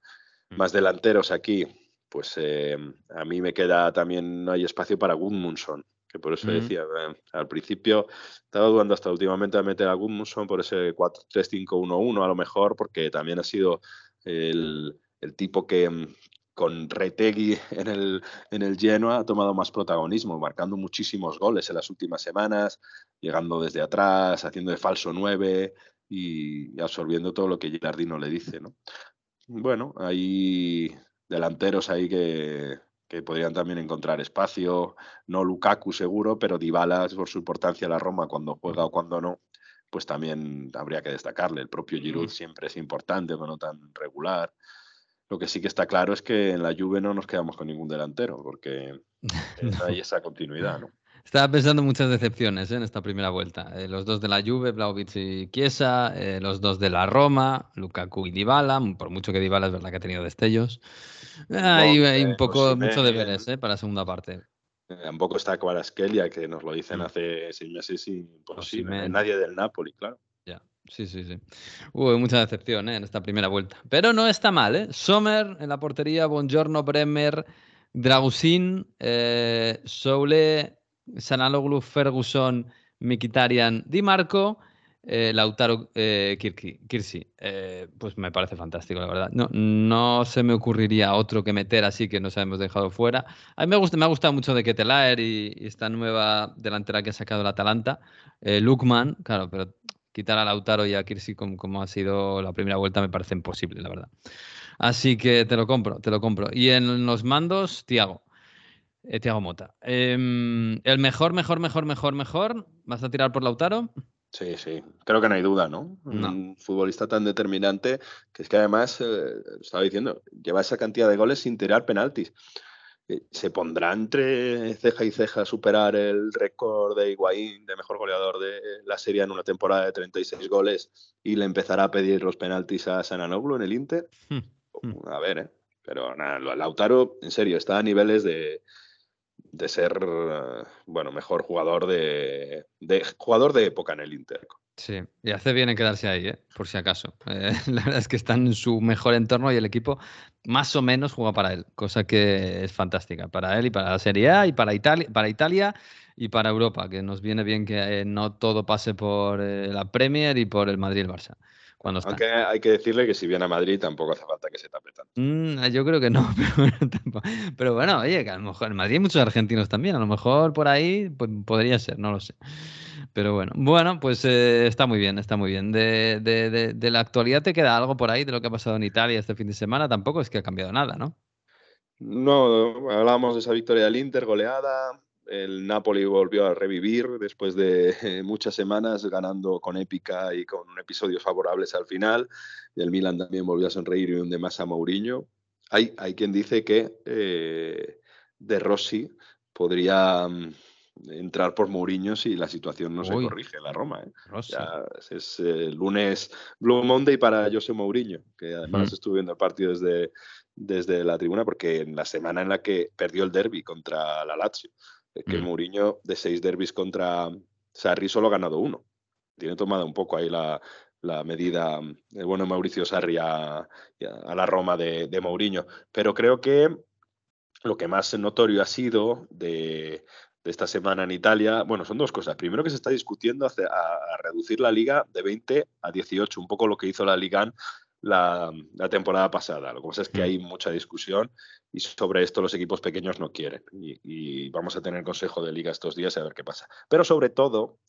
Mm. Más delanteros aquí, pues eh, a mí me queda también, no hay espacio para Gudmundsson, que por eso decía, eh, al principio estaba dudando hasta últimamente de meter a Gudmundsson por ese 4-3-5-1-1 a lo mejor, porque también ha sido el, el tipo que mm, con Retegui [laughs] en el, en el Genoa ha tomado más protagonismo, marcando muchísimos goles en las últimas semanas, llegando desde atrás, haciendo de falso 9 y absorbiendo todo lo que Gilardino le dice, ¿no? Bueno, hay delanteros ahí que, que podrían también encontrar espacio, no Lukaku seguro, pero Dybala por su importancia a la Roma cuando juega o cuando no, pues también habría que destacarle. El propio Giroud siempre es importante, pero no tan regular. Lo que sí que está claro es que en la Juve no nos quedamos con ningún delantero, porque [laughs] No. hay esa continuidad, ¿no? Estaba pensando en muchas decepciones ¿eh? en esta primera vuelta. Eh, los dos de la Juve, Vlahovic y Chiesa, eh, los dos de la Roma, Lukaku y Dybala, por mucho que Dybala es verdad que ha tenido destellos. Hay, hay un poco, mucho Osimhen. deberes para la segunda parte. Tampoco está Kvaratskhelia, que nos lo dicen Mm. hace seis meses y imposible. Nadie del Napoli, claro. Ya, sí, sí, sí. Hubo mucha decepción en esta primera vuelta. Pero no está mal, ¿eh? Sommer en la portería, Buongiorno, Bremer, Dragusin, Soule, Sanaloglu, Ferguson, Mikitarian, Di Marco, eh, Lautaro eh, Kirsi. Eh, pues me parece fantástico, la verdad. No, no se me ocurriría otro que meter así que nos hemos dejado fuera. A mí me, gusta, me ha gustado mucho de Ketelaer y, y esta nueva delantera que ha sacado el Atalanta. Lukman, claro, pero quitar a Lautaro y a Kirsi como ha sido la primera vuelta me parece imposible, la verdad. Así que te lo compro, te lo compro. Y en los mandos, Tiago. Eh, Tiago Mota. Em, el mejor, mejor, mejor, mejor, mejor. ¿Vas a tirar por Lautaro? Sí, sí, creo que no hay duda, ¿no? No. Un futbolista tan determinante que es que además, eh, estaba diciendo, lleva esa cantidad de goles sin tirar penaltis. Eh, ¿Se pondrá entre ceja y ceja superar el récord de Higuaín de mejor goleador de la serie en una temporada de 36 goles y le empezará a pedir los penaltis a Sananoglu en el Inter? Hmm. A ver, ¿eh? Pero nada, Lautaro, en serio, está a niveles de, de ser, eh, bueno, mejor jugador de, jugador de época en el Inter. Sí, y hace bien en quedarse ahí, ¿eh? por si acaso. [laughs] Eh, la verdad es que está en su mejor entorno y el equipo más o menos juega para él, cosa que es fantástica para él y para la Serie A y para Italia, para Italia y para Europa, que nos viene bien que eh, no todo pase por la Premier y por el Madrid y el Barça. Cuando están. Aunque hay que decirle que si viene a Madrid tampoco hace falta que se tape tanto. Mm, yo creo que no, [laughs] pero bueno, tampoco- pero bueno, oye, que a lo mejor en Madrid hay muchos argentinos también, a lo mejor por ahí pues, podría ser, no lo sé. Pero bueno, bueno, pues eh, está muy bien, está muy bien. De, de- de- de la actualidad te queda algo por ahí de lo que ha pasado en Italia este fin de semana, tampoco es que ha cambiado nada, ¿no? No, hablábamos de esa victoria del Inter, goleada. El Napoli volvió a revivir después de [laughs] muchas semanas ganando con épica y con episodios favorables al final. El Milan también volvió a sonreír y un de más a Mourinho. Hay, hay quien dice que eh, De Rossi podría mm, entrar por Mourinho si la situación no se Uy. corrige en la Roma. ¿eh? Ya es, eh, lunes Blue Monday para José Mourinho, que además Ujú. estuve viendo el partido desde, desde la tribuna porque en la semana en la que perdió el derby contra la Lazio, que Mm. Mourinho de seis derbis contra Sarri solo ha ganado uno. Tiene tomada un poco ahí la, la medida el bueno Mauricio Sarri a, a la Roma de, de Mourinho. Pero creo que lo que más notorio ha sido de, de esta semana en Italia, bueno, son dos cosas. Primero que se está discutiendo a, a reducir la liga de 20 a 18, un poco lo que hizo la Liga la, la temporada pasada. Lo que pasa es que Mm. hay mucha discusión y sobre esto los equipos pequeños no quieren. Y, y vamos a tener consejo de liga estos días a ver qué pasa. Pero sobre todo,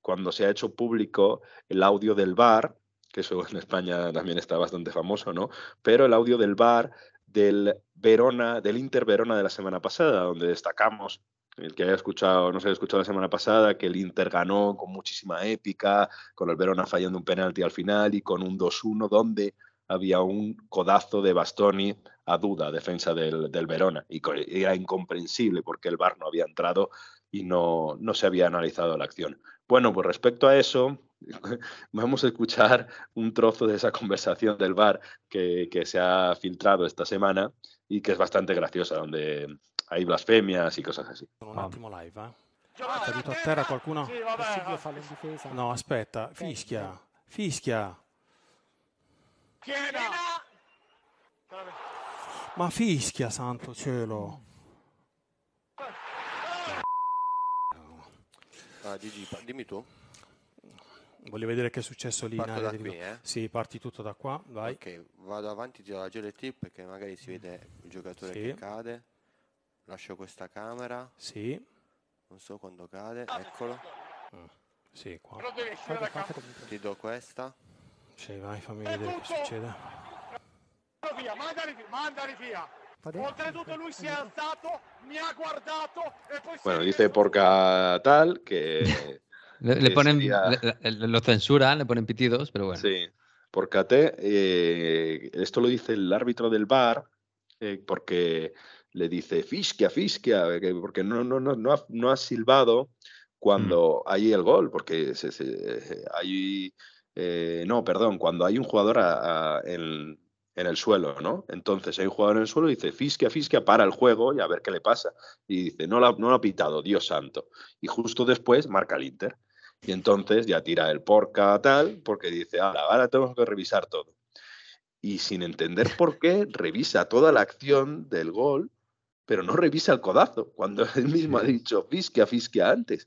cuando se ha hecho público el audio del bar, que eso en España también está bastante famoso, ¿no? Pero el audio del bar del Verona, del Inter Verona de la semana pasada, donde destacamos el que haya escuchado, no se haya escuchado la semana pasada, que el Inter ganó con muchísima épica, con el Verona fallando un penalti al final y con un 2-1 donde había un codazo de Bastoni a duda, defensa del, del Verona, y era incomprensible porque el VAR no había entrado y no, no se había analizado la acción. Bueno, pues respecto a eso, [laughs] vamos a escuchar un trozo de esa [laughs] conversación del VAR que, que se ha filtrado esta semana y que es bastante graciosa, donde hay blasfemias y cosas así. Un attimo live, eh. È caduto a terra qualcuno? In difesa. No, aspetta, fischia, fischia. Ma fischia, santo cielo. Ah, Gigi, dimmi tu. Voglio vedere che è successo lì in Parto area da di qui, eh. Sì, parti tutto da qua, vai. Ok, vado avanti, tiro la GLT perché magari si vede il giocatore Sì. che cade. Lascio questa camera, Sì, non so quando cade, eccolo. sì, qua. Fate, fate Ti do questa. Sì, vai, fammi vedere che succede. via, mandali via, mandali via. Oltretutto lui si è alzato, mi ha guardato e poi Bueno, è dice porca tal que [laughs] Le, ponen, sería- le- le- lo censuran, le ponen pitidos, pero bueno. Sí, por KT. eh, esto lo dice el árbitro del bar porque le dice Fischia, Fischia, que- porque no, no, no, no, ha, no ha silbado cuando hay el gol, porque se, se- hay. eh, no, perdón, cuando hay un jugador a- a- en, en el suelo, ¿no? Entonces hay un jugador en el suelo y dice Fischia, Fischia, para el juego y a ver qué le pasa. Y dice, no lo, no lo ha pitado, Dios santo. Y justo después marca el Inter. Y entonces ya tira el porca tal, porque dice, ahora, ahora tengo que revisar todo. Y sin entender por qué, revisa toda la acción del gol, pero no revisa el codazo, cuando él mismo ha dicho fisquia, fisquia antes.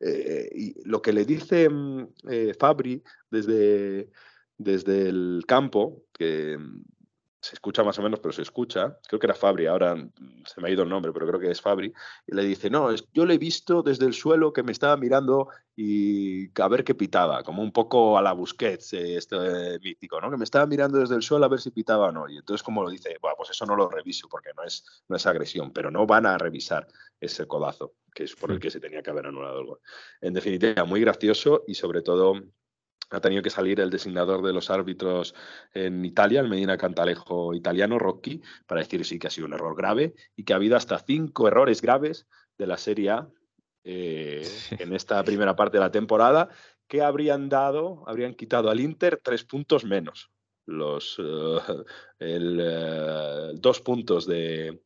Eh, y lo que le dice mm, eh, Fabri desde, desde el campo, que mm, se escucha más o menos, pero se escucha, creo que era Fabri, ahora se me ha ido el nombre, pero creo que es Fabri, y le dice, no, es- yo le he visto desde el suelo que me estaba mirando y a ver qué pitaba, como un poco a la Busquets, eh, este mítico, ¿no? Que me estaba mirando desde el suelo a ver si pitaba o no. Y entonces como lo dice, bueno, pues eso no lo reviso porque no es, no es agresión, pero no van a revisar ese codazo, que es por el que se tenía que haber anulado el gol. En definitiva, muy gracioso y sobre todo ha tenido que salir el designador de los árbitros en Italia, el Medina Cantalejo italiano, Rocchi, para decir sí que ha sido un error grave y que ha habido hasta cinco errores graves de la Serie A eh, en esta primera parte de la temporada que habrían dado, habrían quitado al Inter tres puntos menos. Los eh, el, eh, dos puntos de,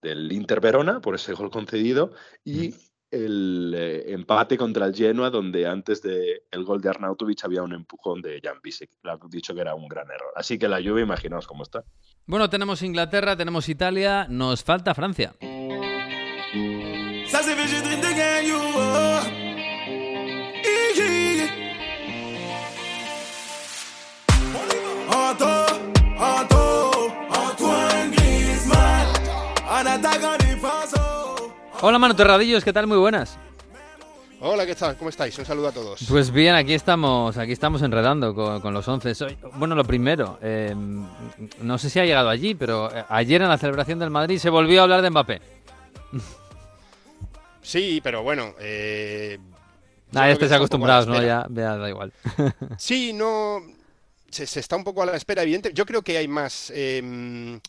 del Inter Verona por ese gol concedido y el eh, empate contra el Genoa, donde antes del gol de Arnautovic había un empujón de Jan Bisek. Le han dicho que era un gran error. Así que la Juve, imaginaos cómo está. Bueno, tenemos Inglaterra, tenemos Italia, nos falta Francia. Hola Manu Terradillos, ¿qué tal? Muy buenas. Hola, ¿qué tal? ¿Cómo estáis? Un saludo a todos. Pues bien, aquí estamos, aquí estamos enredando con, con los once. Soy- Bueno, lo primero, eh, no sé si ha llegado allí, pero eh, ayer en la celebración del Madrid se volvió a hablar de Mbappé. [laughs] Sí, pero bueno. Eh, Ah, ya estáis acostumbrados, ¿no? Ya, ya da igual. [laughs] Sí, no. Se, se está un poco a la espera, evidente. Yo creo que hay más. eh,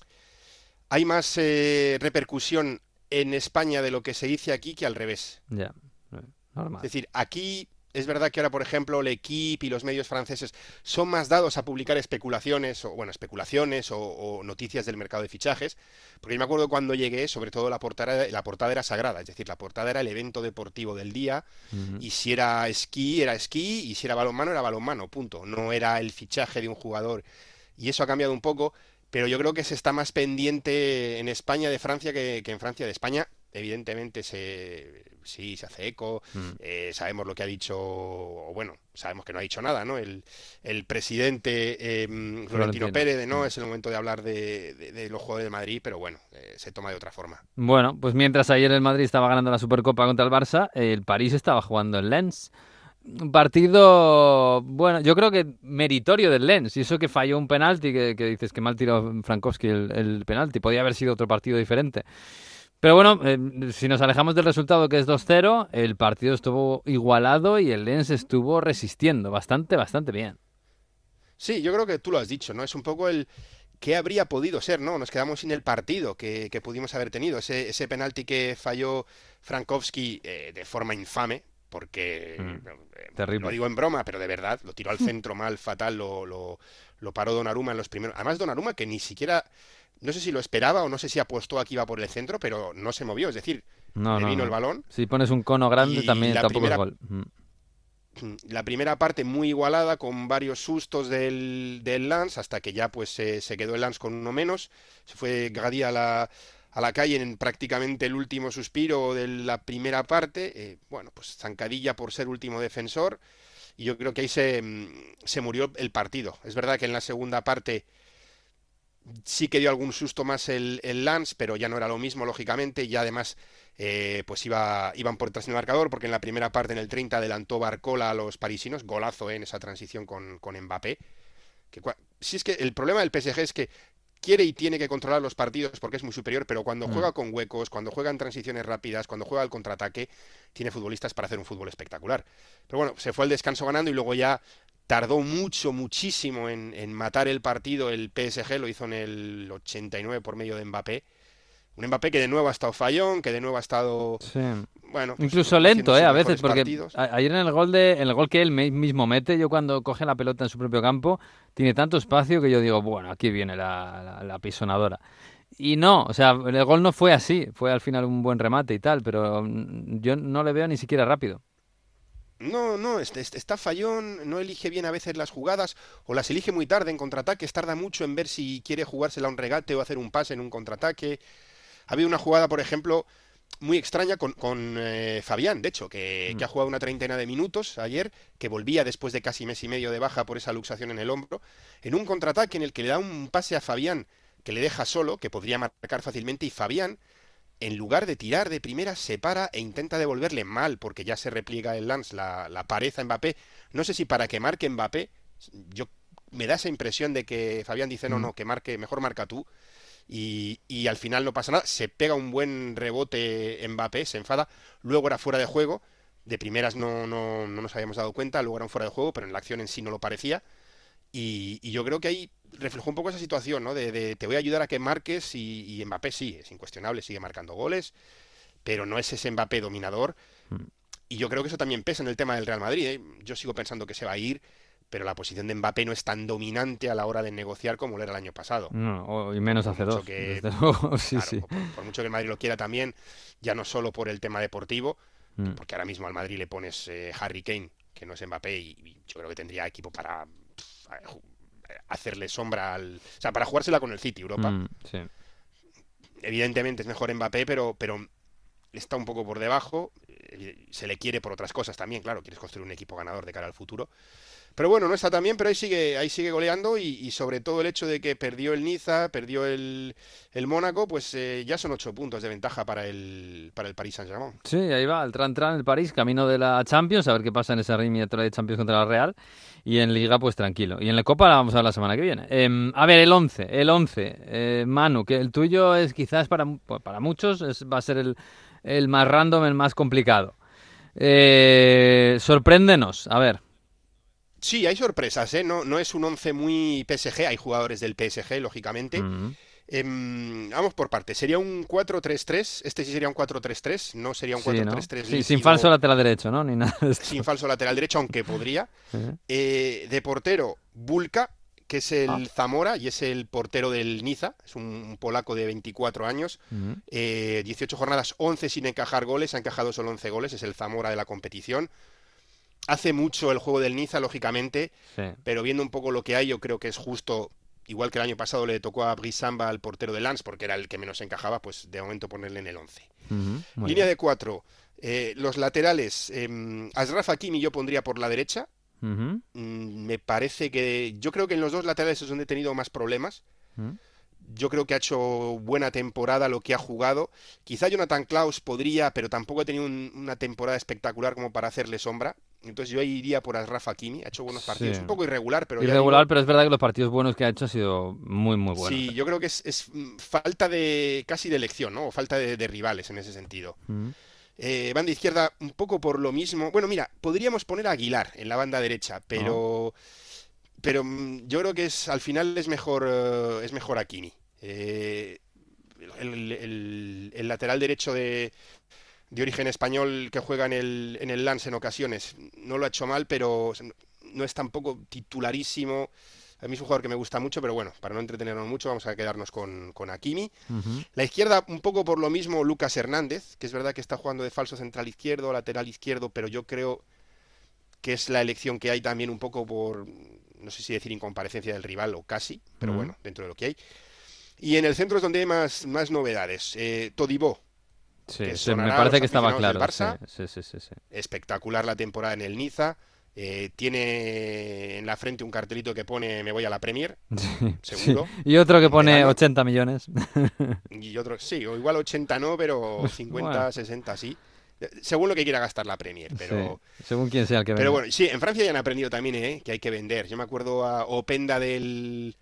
hay más eh, repercusión en España de lo que se dice aquí que al revés. ya, eh, normal. Es decir, aquí es verdad que ahora, por ejemplo, L'Equipe y los medios franceses son más dados a publicar especulaciones, o bueno, especulaciones o, o noticias del mercado de fichajes, porque yo me acuerdo cuando llegué, sobre todo la portada, la portada era sagrada, es decir, la portada era el evento deportivo del día, y si era esquí, era esquí, y si era balonmano, era balonmano, punto. No era el fichaje de un jugador, y eso ha cambiado un poco, pero yo creo que se está más pendiente en España de Francia que, que en Francia de España. Evidentemente se, sí, se hace eco, Mm. eh, sabemos lo que ha dicho, o bueno, sabemos que no ha dicho nada, ¿no? El, el presidente eh, Florentino Florentino. Pérez, de, no, Mm. es el momento de hablar de, de- de los jugadores de Madrid, pero bueno, eh, se toma de otra forma. Bueno, pues mientras ayer el Madrid estaba ganando la Supercopa contra el Barça, el París estaba jugando en Lens. Un partido, bueno, yo creo que meritorio del Lens. Y eso que falló un penalti, que, dices que mal tiró Frankowski el, el penalti. Podía haber sido otro partido diferente. Pero bueno, eh, si nos alejamos del resultado que es 2-0, el partido estuvo igualado y el Lens estuvo resistiendo bastante, bastante bien. Sí, yo creo que tú lo has dicho, ¿no? Es un poco el qué habría podido ser, ¿no? Nos quedamos sin el partido que, que pudimos haber tenido. Ese, ese penalti que falló Frankowski eh, de forma infame, porque Mm, eh, terrible. lo digo en broma, pero de verdad, lo tiró al centro mal, fatal, lo, lo, lo paró Donnarumma en los primeros. Además, Donnarumma que ni siquiera, no sé si lo esperaba o no sé si apostó aquí iba por el centro, pero no se movió. Es decir, No, le no, vino no. el balón. Si pones un cono grande también tampoco primera- es gol. Mm. La primera parte muy igualada, con varios sustos del, del Lance, hasta que ya pues se, se quedó el Lance con uno menos. Se fue Gadi a la, a la calle en prácticamente el último suspiro de la primera parte. Eh, bueno, pues zancadilla por ser último defensor. Y yo creo que ahí se, mm, se murió el partido. Es verdad que en la segunda parte sí que dio algún susto más el, el Lance, pero ya no era lo mismo, lógicamente, y además eh, pues iba, iban por detrás en el marcador, porque en la primera parte, en el 30, adelantó Barcola a los parisinos, golazo eh, en esa transición con, con Mbappé. Que, si es que el problema del PSG es que quiere y tiene que controlar los partidos porque es muy superior, pero cuando Mm. juega con huecos, cuando juega en transiciones rápidas, cuando juega al contraataque, tiene futbolistas para hacer un fútbol espectacular. Pero bueno, se fue al descanso ganando y luego ya tardó mucho, muchísimo en, en matar el partido. El PSG lo hizo en el 89 por medio de Mbappé. Un Mbappé que de nuevo ha estado fallón, que de nuevo ha estado, Sí. bueno, pues, Incluso lento, ¿eh? A veces, porque partidos. ayer en el gol de, en el gol que él mismo mete, yo cuando coge la pelota en su propio campo, tiene tanto espacio que yo digo, bueno, aquí viene la, la, la pisonadora. Y no, o sea, el gol no fue así, fue al final un buen remate y tal, pero yo no le veo ni siquiera rápido. No, no, est- est- está fallón, no elige bien a veces las jugadas o las elige muy tarde en contraataques, tarda mucho en ver si quiere jugársela a un regate o hacer un pase en un contraataque. Ha habido una jugada, por ejemplo, muy extraña con, con, eh, Fabián, de hecho, que, que ha jugado una treintena de minutos ayer, que volvía después de casi mes y medio de baja por esa luxación en el hombro, en un contraataque en el que le da un pase a Fabián que le deja solo, que podría marcar fácilmente, y Fabián en lugar de tirar de primera, se para e intenta devolverle mal, porque ya se repliega el Lance, la, la pared a Mbappé. No sé si para que marque Mbappé, yo me da esa impresión de que Fabián dice, no, Mm. no, que marque, mejor marca tú. Y, y al final no pasa nada, se pega un buen rebote Mbappé, se enfada, luego era fuera de juego, de primeras no, no, no nos habíamos dado cuenta, luego era un fuera de juego, pero en la acción en sí no lo parecía. Y, y yo creo que ahí reflejó un poco esa situación, ¿no? De, de te voy a ayudar a que marques y, y Mbappé sí, es incuestionable, sigue marcando goles, pero no es ese Mbappé dominador. Y yo creo que eso también pesa en el tema del Real Madrid. ¿eh? Yo sigo pensando que se va a ir, pero la posición de Mbappé no es tan dominante a la hora de negociar como lo era el año pasado. No, o- y menos hace dos, que- desde [laughs] luego, sí, Claro, sí. Por, por mucho que el Madrid lo quiera también, ya no solo por el tema deportivo, Mm. porque ahora mismo al Madrid le pones eh, Harry Kane, que no es Mbappé, y, y yo creo que tendría equipo para pff, hacerle sombra al... O sea, para jugársela con el City, Europa. Mm, sí. Evidentemente es mejor Mbappé, pero, pero está un poco por debajo. eh, Se le quiere por otras cosas también, claro, quieres construir un equipo ganador de cara al futuro. Pero bueno, no está tan bien, pero ahí sigue, ahí sigue goleando y, sobre todo el hecho de que perdió el Niza, perdió el, el Mónaco, pues eh, ya son ocho puntos de ventaja para el, para el Paris Saint-Germain. Sí, ahí va, el tran tran el París, camino de la Champions, a ver qué pasa en esa riñeta de Champions contra la Real. Y en Liga, pues tranquilo. Y en la Copa la vamos a ver la semana que viene. Em, a ver, el 11, el 11. Eh, Manu, que el tuyo es quizás para, pues, para muchos es, va a ser el, el más random, el más complicado. Eh, sorpréndenos, a ver. Sí, hay sorpresas, ¿eh? No, no es un once muy PSG, hay jugadores del PSG, lógicamente. Em, vamos por partes. Sería un 4-3-3. Este sí sería un 4-3-3. No sería un Sí, ¿no? 4-3-3. Sí, sin falso lateral derecho, ¿no? Ni nada de. Sin falso lateral derecho, aunque [laughs] podría. Eh, de portero, Bulka, que es el Ah. Zamora y es el portero del Niza. Es un, polaco de 24 años. Eh, 18 jornadas, 11 sin encajar goles. Ha encajado solo 11 goles. Es el Zamora de la competición. Hace mucho el juego del Niza, lógicamente. Sí. Pero viendo un poco lo que hay, yo creo que es justo. Igual que el año pasado le tocó a Brisamba al portero de Lens, porque era el que menos encajaba, pues de momento ponerle en el 11. Ujú, muy Línea bien. de 4. los laterales, eh, Asraf Hakimi yo pondría por la derecha. Mm, me parece que. Yo creo que en los dos laterales es donde he tenido más problemas. Yo creo que ha hecho buena temporada lo que ha jugado. Quizá Jonathan Klaus podría, pero tampoco ha tenido un- una temporada espectacular como para hacerle sombra. Entonces yo ahí iría por Asraf Hakimi. Ha hecho buenos partidos. Sí. Un poco irregular, pero Irregular, digo- pero es verdad que los partidos buenos que ha hecho han sido muy, muy buenos. Sí, yo creo que es, es, mm, falta de casi de elección, ¿no? O falta de, de rivales en ese sentido. Ujú. Eh, banda izquierda, un poco por lo mismo. Bueno, mira, podríamos poner a Aguilar en la banda derecha, pero. Pero mm, yo creo que es al final es mejor, eh, es mejor Hakimi. Eh, el, el- el lateral derecho de, de origen español que juega en el, en el Lance en ocasiones no lo ha hecho mal, pero no es tampoco titularísimo. A mí es un jugador que me gusta mucho, pero bueno, para no entretenernos mucho, vamos a quedarnos con, con Hakimi. Ujú. La izquierda, un poco por lo mismo, Lucas Hernández, que es verdad que está jugando de falso central izquierdo, lateral izquierdo, pero yo creo que es la elección que hay también un poco por, no sé si decir incomparecencia del rival o casi, pero bueno, dentro de lo que hay. Y en el centro es donde hay más, más novedades. Eh, Todibó, Sí, que sí, me parece que estaba claro. del Barça. Sí, sí, sí, sí, sí. espectacular la temporada en el Niza. eh, tiene en la frente un cartelito que pone me voy a la Premier, [laughs] seguro. Y otro que pone verano. 80 millones. [laughs] Y otro, sí, o igual 80 no, pero 50, Bueno. 60 sí. Eh, Según lo que quiera gastar la Premier, pero... Según quién sea el que Pero venga. bueno, sí, en Francia ya han aprendido también ¿eh? que hay que vender. Yo me acuerdo a Openda del,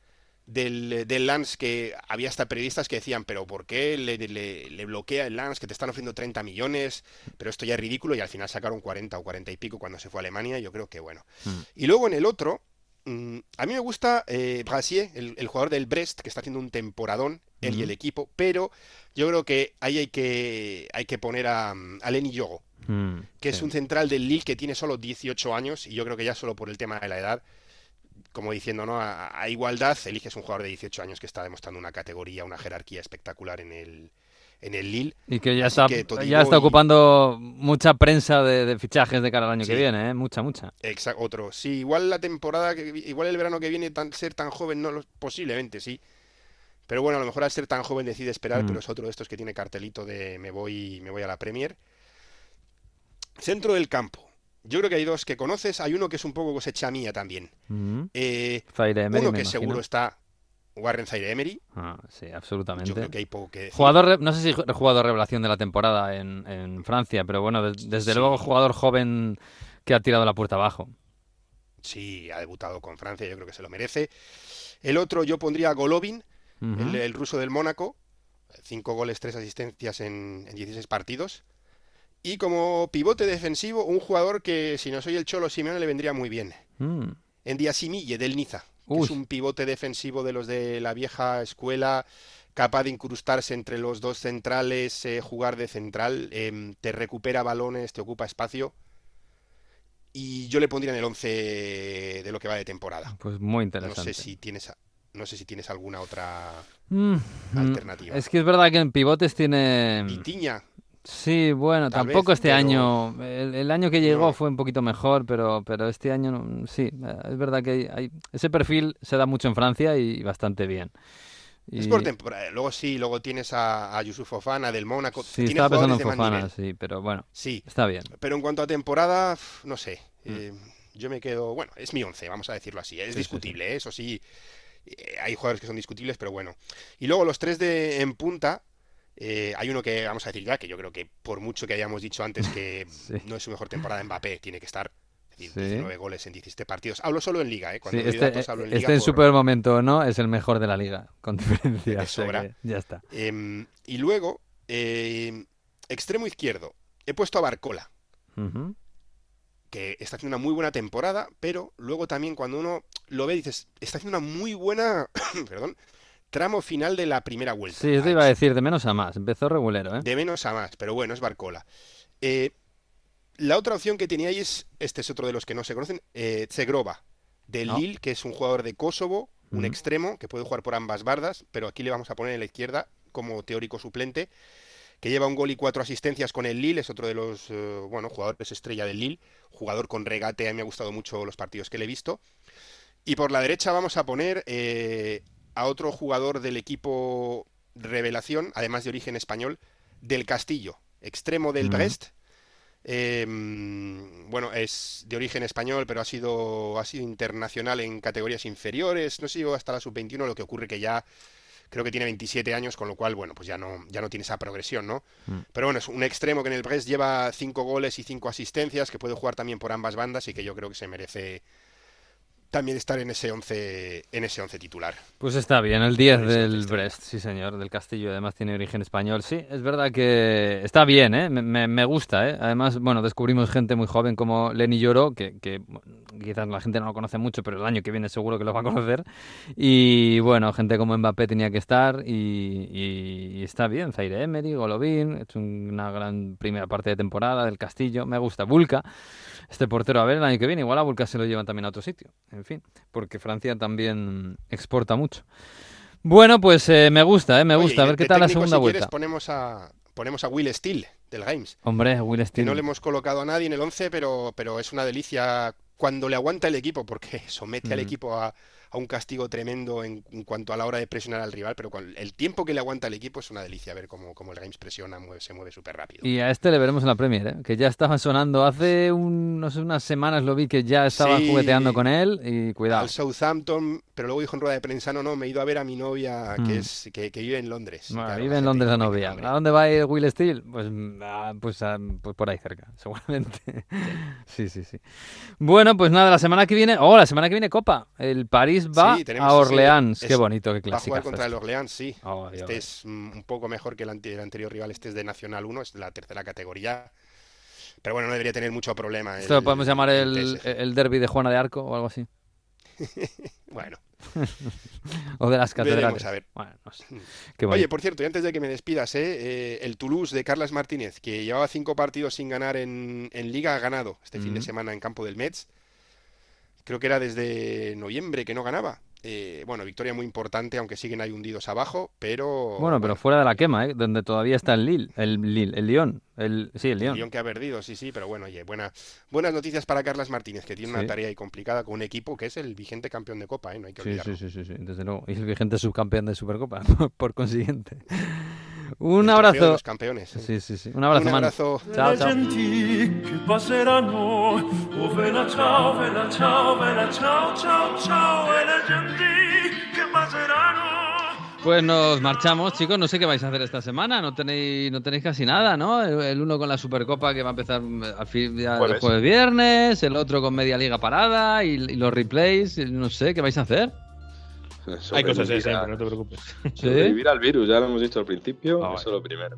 del, del Lance que había hasta periodistas que decían, pero ¿por qué le, le- le bloquea el Lance que te están ofreciendo 30 millones? Pero esto ya es ridículo y al final sacaron 40 o 40 y pico cuando se fue a Alemania. Yo creo que bueno. Mm. Y luego en el otro, mm, a mí me gusta eh, Brasier, el, el jugador del Brest, que está haciendo un temporadón, él y Ujú. el equipo, pero yo creo que ahí hay que, hay que poner a, a Lenny Yogo Mm, que es un central del Lille que tiene solo 18 años y yo creo que ya solo por el tema de la edad, como diciendo, ¿no? A, a igualdad, eliges un jugador de 18 años que está demostrando una categoría, una jerarquía espectacular en el, en el Lille. Y que ya Así está, que ya está y- ocupando mucha prensa de, de fichajes de cara al año Sí. que viene, ¿eh? Mucha, mucha. Exa- otro. Sí, igual la temporada, que, igual el verano que viene tan, ser tan joven, no posiblemente sí. Pero bueno, a lo mejor al ser tan joven decide esperar, Mm. pero es otro de estos que tiene cartelito de me voy, me voy a la Premier. Centro del campo. Yo creo que hay dos que conoces. Hay uno que es un poco cosecha mía también. Mm. Eh, Zaire Emery, uno que imagino. seguro está Warren Zaire Emery. Ah, sí, absolutamente. Yo creo que hay poco que decir. Jugador, no sé si ju- jugador revelación de la temporada en, en Francia, pero bueno, des- desde Sí. luego jugador joven que ha tirado la puerta abajo. Sí, ha debutado con Francia, yo creo que se lo merece. El otro yo pondría a Golovin, el ruso del Mónaco. Cinco goles, tres asistencias en, en 16 partidos. Y como pivote defensivo, un jugador que si no soy el Cholo Simeone le vendría muy bien. Mm. En Diasimille, del Niza, que es un pivote defensivo de los de la vieja escuela, capaz de incrustarse entre los dos centrales, eh, jugar de central, em, te recupera balones, te ocupa espacio. Y yo le pondría en el 11 de lo que va de temporada. Pues muy No interesante. sé si tienes, a- no sé si tienes alguna otra Mm, mm, alternativa. Es que es verdad que en pivotes tiene... Vitiña, Sí, bueno, Tal tampoco vez, este pero- año. El, el año que llegó No. fue un poquito mejor, pero, pero este año sí, eh, es verdad que hay, ese perfil se da mucho en Francia y bastante bien. es Y- por temporada. Luego sí, luego tienes a, a Yusuf Fofana del Mónaco. Sí, Tiene estaba pensando en Fofana, sí, pero bueno, Sí, está bien. Pero en cuanto a temporada, no sé. Mm. eh, yo me quedo. Bueno, es mi 11, vamos a decirlo así. Es Sí, sí, discutible, ¿eh? eso sí. eh, hay jugadores que son discutibles, pero bueno. Y luego los tres de en punta. Eh, hay uno que vamos a decir ya, que yo creo que por mucho que hayamos dicho antes que [laughs] Sí. no es su mejor temporada Mbappé, tiene que estar. Es decir, Sí. 19 goles en 17 partidos. Hablo solo en liga, ¿eh? Sí, Cuando doy este, datos hablo en liga este en por- su peor momento no es el mejor de la liga, con [laughs] diferencia. Sobra. que ya está. Em, y luego, em, extremo izquierdo. He puesto a Barcola. Que está haciendo una muy buena temporada, pero luego también cuando uno lo ve dices, está haciendo una muy buena, [coughs] perdón, tramo final de la primera vuelta. Sí, eso iba a decir, de menos a más. Empezó regulero, ¿eh? De menos a más, pero bueno, es Barcola. Eh, la otra opción que teníais, este es otro de los que no se conocen, eh, Tsegrova, del No. Lille, que es un jugador de Kosovo, un extremo, que puede jugar por ambas bardas, pero aquí le vamos a poner en la izquierda como teórico suplente, que lleva un gol y cuatro asistencias con el Lille, es otro de los eh, bueno, jugadores estrella del Lille, jugador con regate, a mí me ha gustado mucho los partidos que le he visto. Y por la derecha vamos a poner eh, a otro jugador del equipo revelación, además de origen español, del Castillo, extremo del. Brest. Eh, mm, bueno, es de origen español, pero ha sido, ha sido internacional en categorías inferiores. No sé llegó hasta la sub-21, lo que ocurre que ya creo que tiene 27 años, con lo cual, bueno, pues ya no, ya no tiene esa progresión, ¿no? Mm. Pero bueno, es un extremo que en el Brest lleva 5 goles y 5 asistencias, que puede jugar también por ambas bandas y que yo creo que se merece también estar en ese 11, en ese 11 titular. Pues está bien, el 10 del Brest, sí señor, del Castillo, además tiene origen español. Sí, es verdad que está bien, ¿eh? me, me- gusta. ¿eh? Además, bueno, descubrimos gente muy joven como Lenny Lloro, que, que, quizás la gente no lo conoce mucho, pero el año que viene seguro que lo va a conocer. Y bueno, gente como Mbappé tenía que estar y, y- y está bien. Zaire Emery, Golovin, hecho una gran primera parte de temporada del Castillo, me gusta. Vulca, este portero, a ver el año que viene, igual a Vulca se lo llevan también a otro sitio, en fin, porque Francia también exporta mucho. Bueno, pues eh, me gusta, eh, me Oye, gusta, a ver qué tal la segunda si quieres, vuelta. ponemos a, ponemos a Will Steele, del Reims. Hombre, Will Que Steele. no le hemos colocado a nadie en el 11, pero, pero es una delicia cuando le aguanta el equipo, porque somete al Mm. equipo a, a un castigo tremendo en, en cuanto a la hora de presionar al rival, pero con el tiempo que le aguanta el equipo es una delicia ver cómo, cómo el Reims presiona, mueve- se mueve súper rápido. Y a este le veremos en la Premier, ¿eh? que ya estaba sonando hace un- no sé, unas semanas lo vi que ya estaba Sí. jugueteando con él y cuidado. Al Southampton, pero luego dijo en rueda de prensa, no, no, me he ido a ver a mi novia Mm. que, es, que, que vive en Londres. Bueno, Claro, vive en Londres la novia. ¿A dónde va a ir Will Steele? Pues, mm, ah, pues, ah, pues por ahí cerca, [laughs] seguramente. Sí, sí, sí. Bueno, pues nada, la semana que viene, oh, la semana que viene Copa. El París va Sí, a Orleans. es- Qué bonito, qué Va a jugar contra el Orleans, sí. Oh, este es mm, un poco mejor que el, ante- el anterior rival, este es de Nacional 1, es de la tercera categoría. Pero bueno, no debería tener mucho problema. Esto lo podemos llamar el, el derby de Juana de Arco o algo así. [laughs] Bueno. [laughs] o de las catedrales. A ver. Bueno, no sé. [laughs] Qué Oye, por cierto, y antes de que me despidas, ¿eh? Eh, el Toulouse de Carlas Martínez, que llevaba cinco partidos sin ganar en, en Liga, ha ganado este fin de semana en campo del Metz. Creo que era desde noviembre que no ganaba. Eh, bueno, victoria muy importante, aunque siguen ahí hundidos abajo, pero Bueno, pero fuera de la quema, ¿eh? donde todavía está el Lille, el Lille, el Lyon, el, sí, el el Lyon. Lyon que ha perdido, sí, sí, pero bueno, oye, buena, buenas noticias para Carlas Martínez, que tiene una Sí. tarea ahí complicada con un equipo que es el vigente campeón de Copa, ¿eh? No hay que Sí, olvidarlo. sí, sí, sí, sí, desde luego. Y el vigente subcampeón de Supercopa, [laughs] por consiguiente. Un El trofeo de abrazo. los campeones. Sí, sí, sí. Un abrazo, Un abrazo. Chao, chao. Pues nos marchamos, chicos. No sé qué vais a hacer esta semana. No tenéis, no tenéis casi nada, ¿no? El, el uno con la Supercopa que va a empezar mm, al fin ya el Jueves. jueves viernes, el otro con media liga parada y, y los replays. No sé, ¿qué vais a hacer? Hay cosas así siempre, no te preocupes. Sobrevivir al virus, ya lo hemos dicho al principio, Ah, eso es lo primero.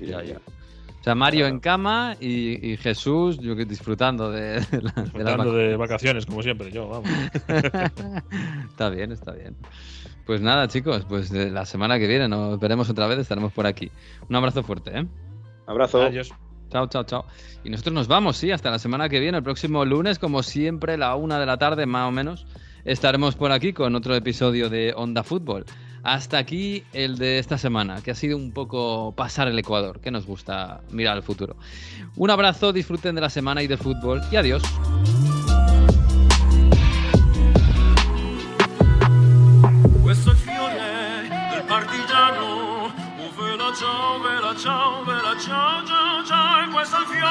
Y- Ya, ya. O sea, Mario en cama y, y Jesús, yo que disfrutando de, de la- de las Disfrutando de vacaciones, como siempre, yo, vamos. [laughs] está bien, está bien. Pues nada, chicos, pues la semana que viene nos veremos otra vez, estaremos por aquí. Un abrazo fuerte, ¿eh? Abrazo. Adiós. Chao, chao, chao. Y nosotros nos vamos, sí, hasta la semana que viene, el próximo lunes, como siempre, la una de la tarde, más o menos, estaremos por aquí con otro episodio de Onda Fútbol. Hasta aquí el de esta semana, que ha sido un poco pasar el Ecuador, que nos gusta mirar al futuro. Un abrazo, disfruten de la semana y del fútbol y adiós. È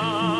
la